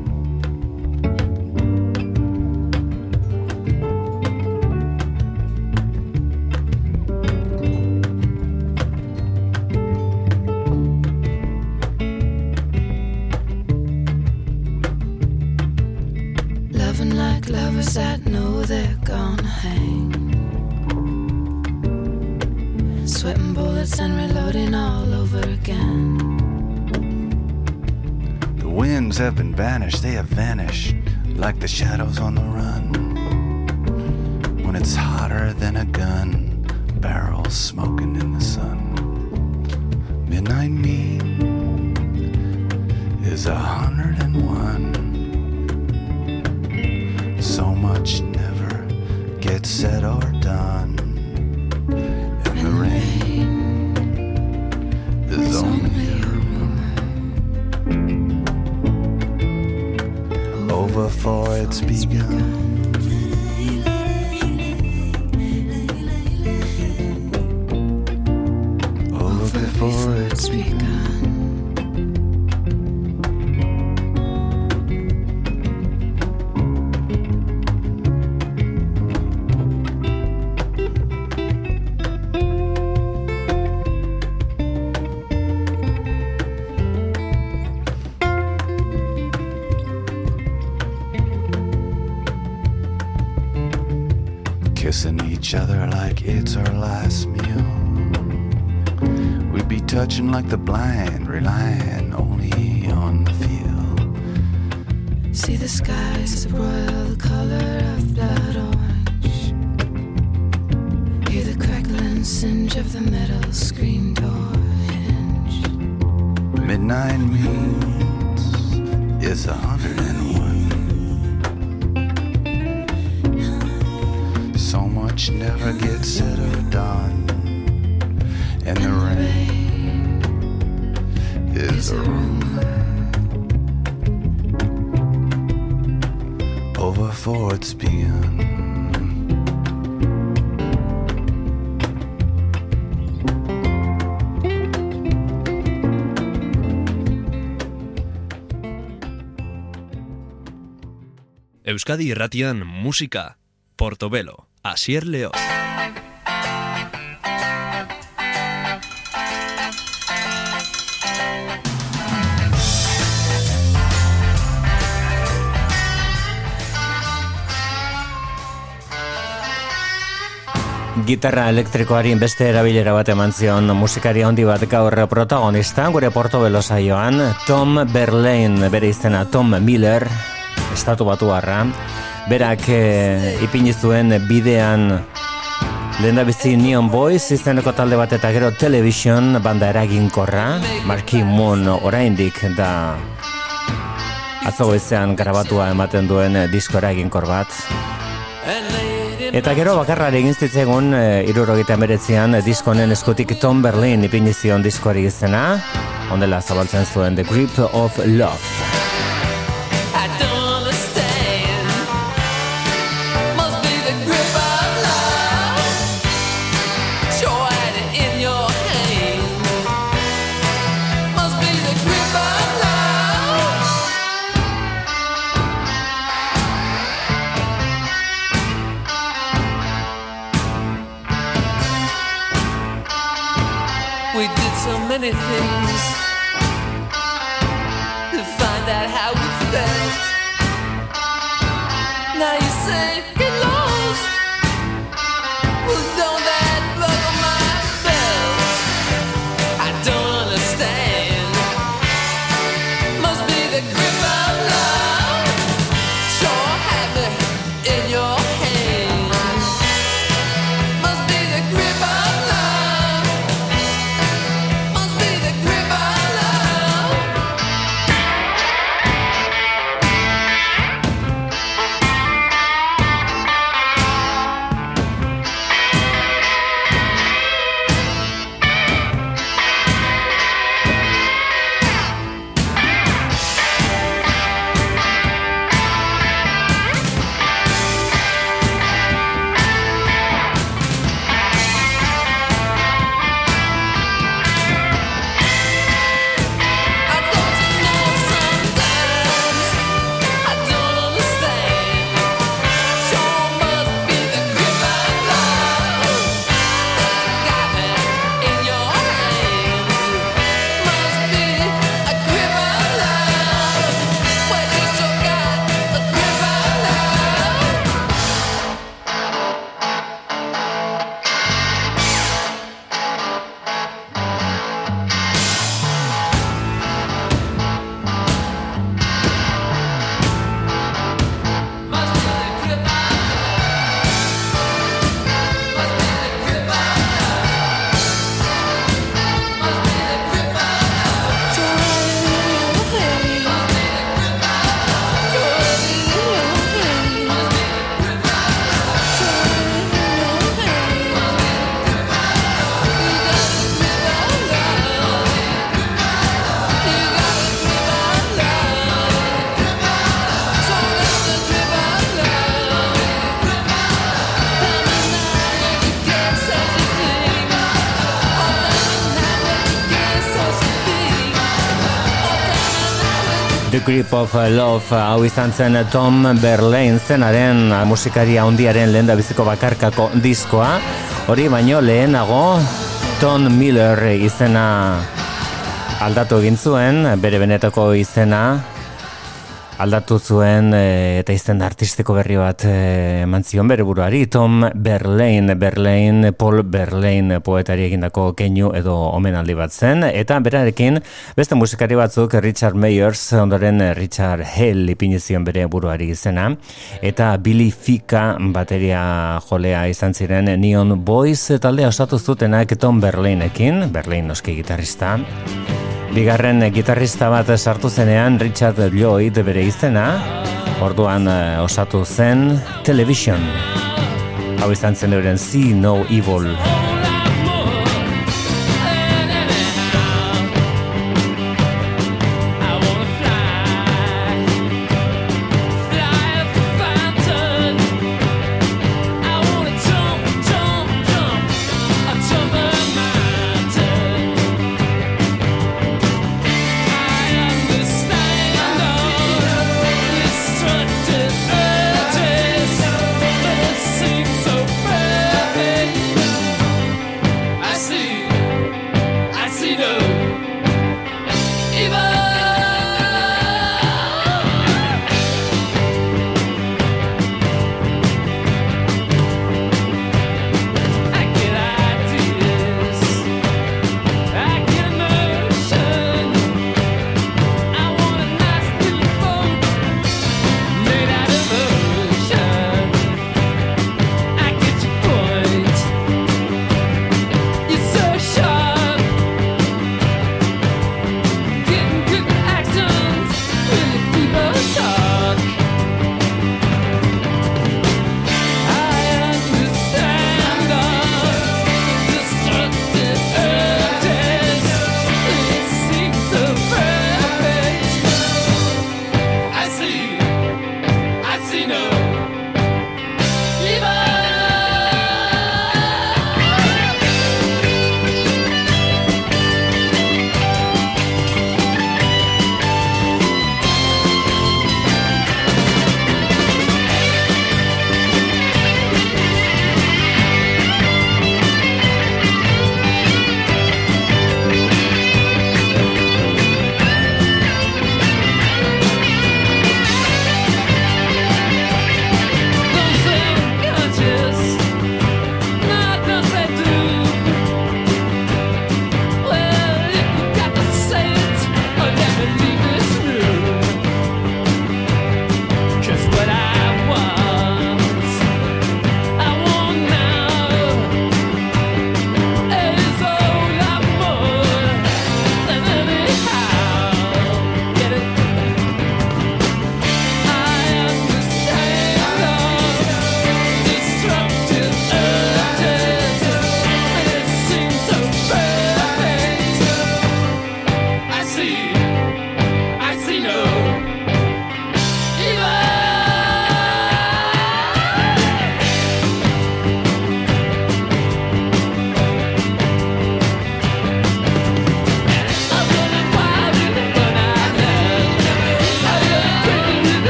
And reloading all over again. The winds have been banished, they have vanished like the shadows on the run. When it's hotter than a gun, barrels smoking in the sun. Midnight mean is a hundred and one. So much never gets said or done. before it's begun. The blind, Euskadi irratian musika, Portobelo, Asier Leoz. Gitarra elektrikoari beste erabilera bat eman zion musikari handi bat gaur protagonista, gure Portobelo saioan, Tom Berlain, bere izena Tom Miller, estatu batu harra berak e, ipini zuen bidean lehen bizi Neon Boys izeneko talde bat eta gero Television banda eraginkorra. Marky Moon oraindik da atzo goizean grabatua ematen duen eh, disko eraginkor bat. Eta gero bakarrari egin zitzegun e, irurogeita emeretzean diskonen eskutik Tom Berlin ipinizion diskoari izena, ondela zabaltzen zuen The Grip of Love. Grip of Love hau izan zen Tom Berlain zenaren musikari handiaren lehen biziko bakarkako diskoa. Hori baino lehenago Tom Miller izena aldatu egin zuen, bere benetako izena aldatu zuen e, eta izen artistiko berri bat e, eman zion bere buruari. Tom Berlain, Berlain, Paul Berlain poetari egindako keinu edo omenaldi bat zen. Eta berarekin beste musikari batzuk Richard Mayers ondoren Richard Hell ipini zion bere buruari izena. Eta Billy Fika bateria jolea izan ziren Neon Boys taldea osatu zutenak Tom Berlainekin, Berlain noski gitarrista Bigarren gitarrista bat sartu zenean Richard Lloyd bere izena, orduan eh, osatu zen Television. Hau izan zen euren See No Evil.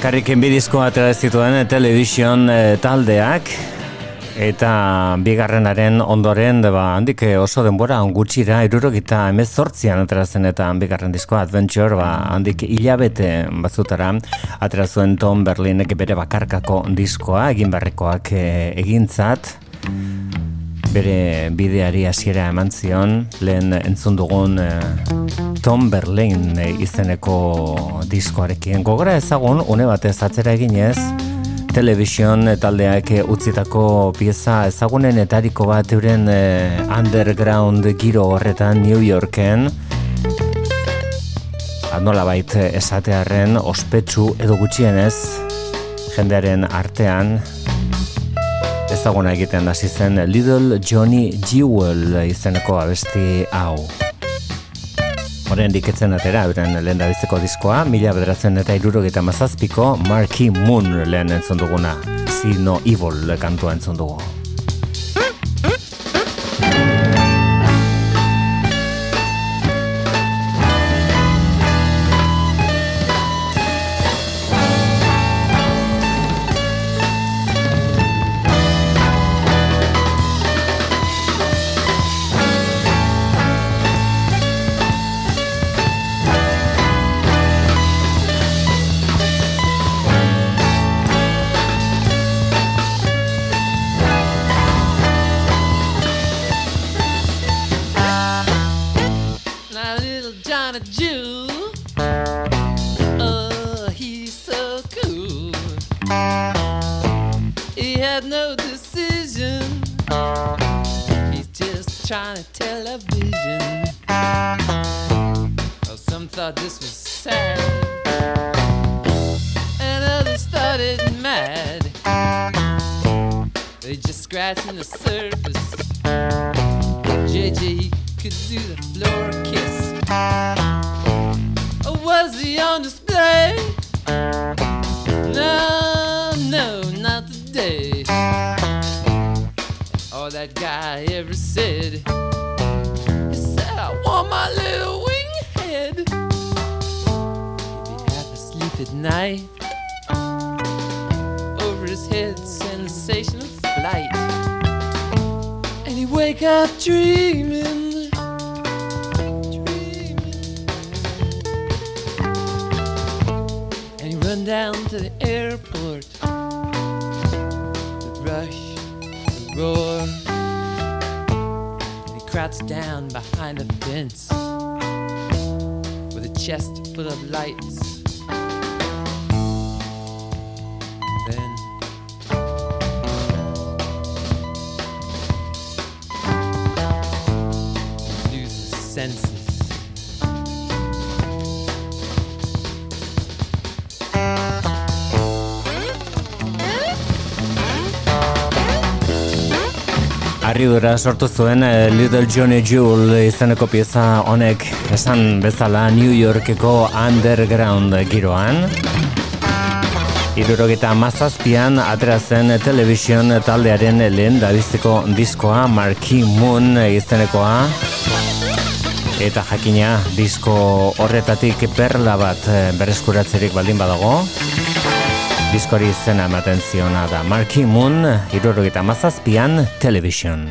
Bakarrik enbidizko atera zituen eh, television eh, taldeak. Eta bigarrenaren ondoren ba, handik eh, oso denbora gutxira irurogita emezortzian atera zen eta bigarren diskoa Adventure ba, handik hilabete bazutara atera zuen Tom Berlinek bere bakarkako diskoa egin berrekoak eh, egintzat bere bideari hasiera eman zion. Lehen entzun dugun eh, Tom Berlin eh, izeneko diskoarekin. Gogora ezagun une batez atzera eginez television taldeak utzitako pieza ezagunen etariko bat euren eh, underground giro horretan New Yorken. Anola bait esatearren ospetsu edo gutxienez jendearen artean ezaguna egiten hasi zen Little Johnny Jewel izeneko abesti hau. Horen diketzen atera, euren lehen dabizeko diskoa, mila bederatzen eta irurogeita mazazpiko Marky Moon lehen entzun duguna. See no evil kantua entzun dugu. Guy ever said, he said, I want my little wing head. He'd be half asleep at night. Over his head, sensation of flight. And he'd wake up dreaming. Run down to the airport. The rush, the roar. Crouched down behind the fence with a chest full of lights. Then he loses senses. Harridura sortu zuen eh, Little Johnny Jewel izeneko pieza honek esan bezala New Yorkeko underground giroan. Irurogeta mazazpian atera zen television taldearen lehen dabizteko diskoa Marquee Moon izenekoa. Eta jakina disko horretatik perla bat eh, berreskuratzerik baldin badago. Diskori izena ematen ziona da Marquee Moon, irurogeta mazazpian television.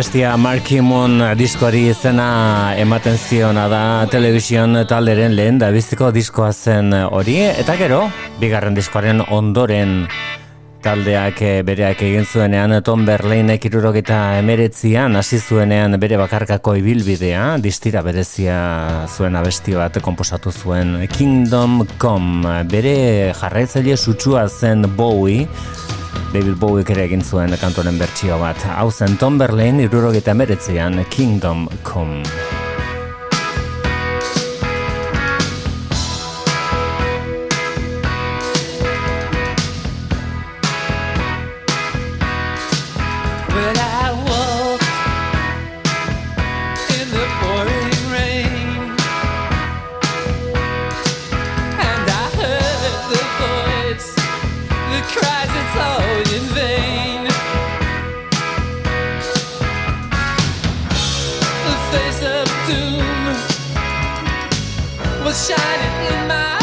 Abestia Markimon diskoari izena ematen ziona da telebizion talderen lehen da biziko diskoa zen hori. Eta gero, bigarren diskoaren ondoren taldeak eh, bereak egin zuenean Tom Berleinek irurogeta emeretzian hasi zuenean bere bakarkako ibilbidea distira berezia zuen abesti bat komposatu zuen Kingdom Come. Bere jarraitzaile sutsua zen Bowie David Bowie ere egin zuen kantoren bertsio bat. Hau zen Tom Berlin irurogeta emeretzean Kingdom Come. was shining in my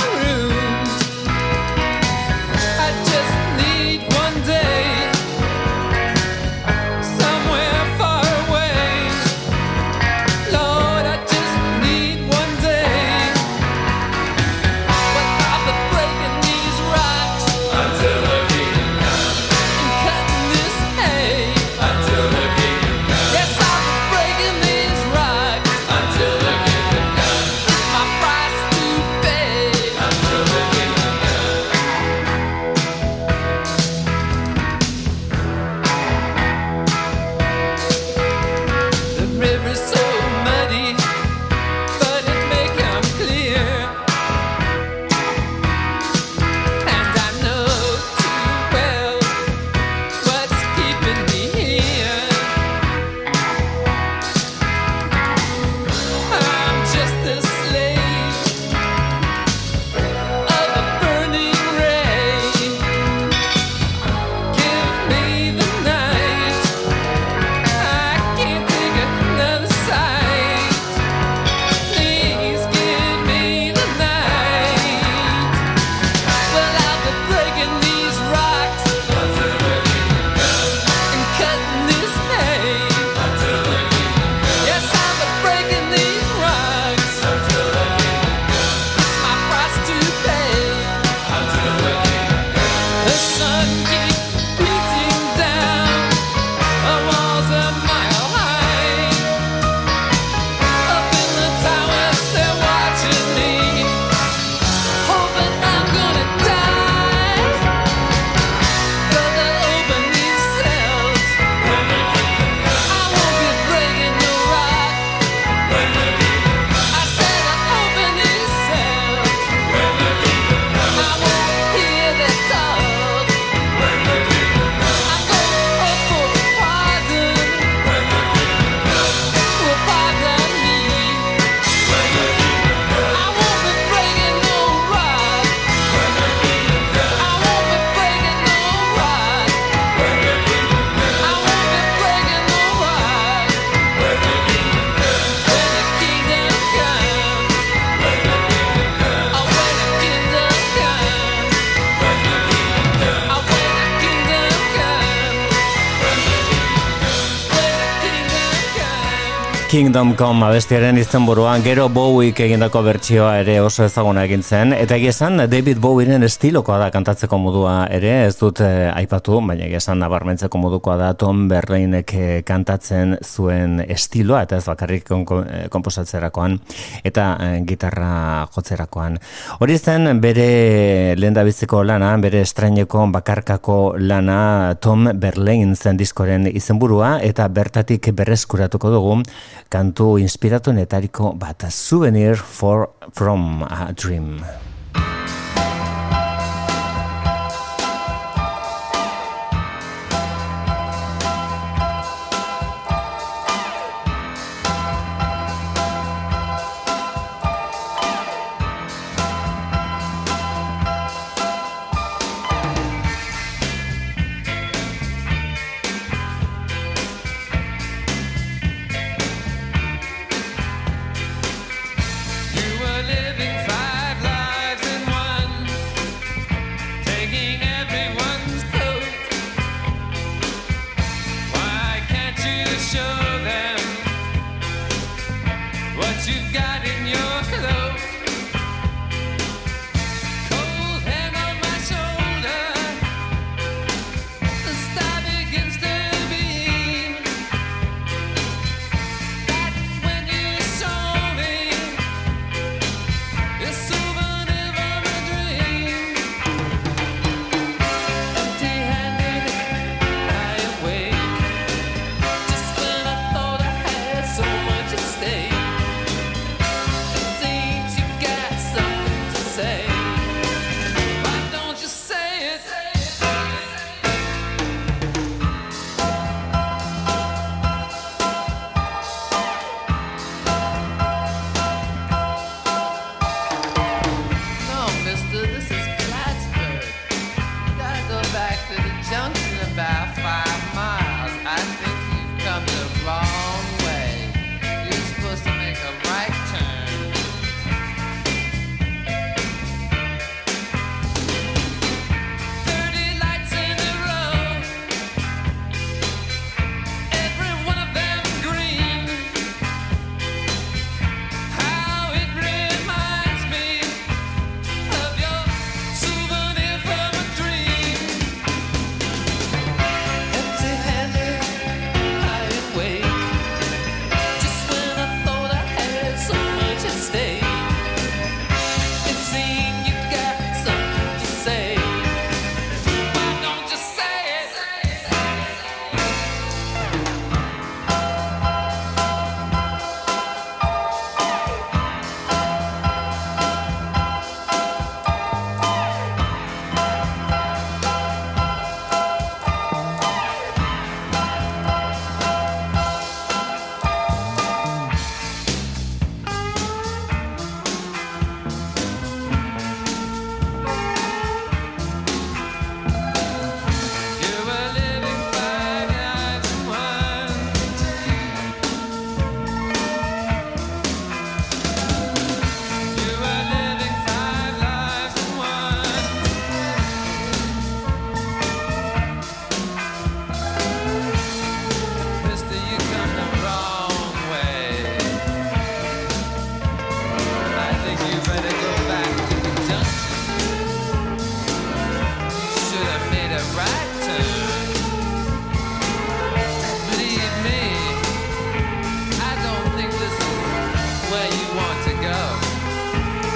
Kingdom Come abestiaren izenburuan gero Bowiek egindako bertsioa ere oso ezaguna egin zen. Eta egia esan David Bowieren estilokoa da kantatzeko modua ere ez dut eh, aipatu baina egia esan nabarmentzeko modukoa da Tom Berlainek eh, kantatzen zuen estiloa eta ez bakarrik konko- eh, eta eh, gitarra jotzerakoan. Hori zen bere lehendabiziko lana bere estraineko bakarkako lana Tom Berlain zen diskoren izenburua eta bertatik berreskuratuko dugu kantu inspiratuenetariko bat Souvenir for from a Dream.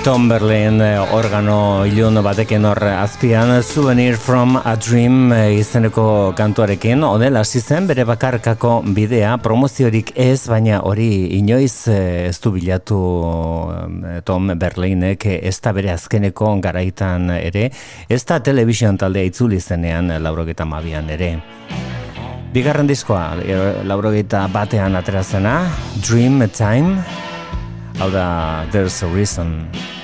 Tom Berlin eh, organo ilun batekin hor azpian Souvenir from a Dream eh, izeneko kantuarekin. Honela hasi zen bere bakarkako bidea promoziorik ez baina hori inoiz eh, ez du bilatu Tom Berlinek ez da bere azkeneko garaitan ere. Ez da television taldea itzuli zenean laurogeita mabian ere. Bigarren diskoa, laurogeita batean atera zena, Dream Time, hau da There's a Reason.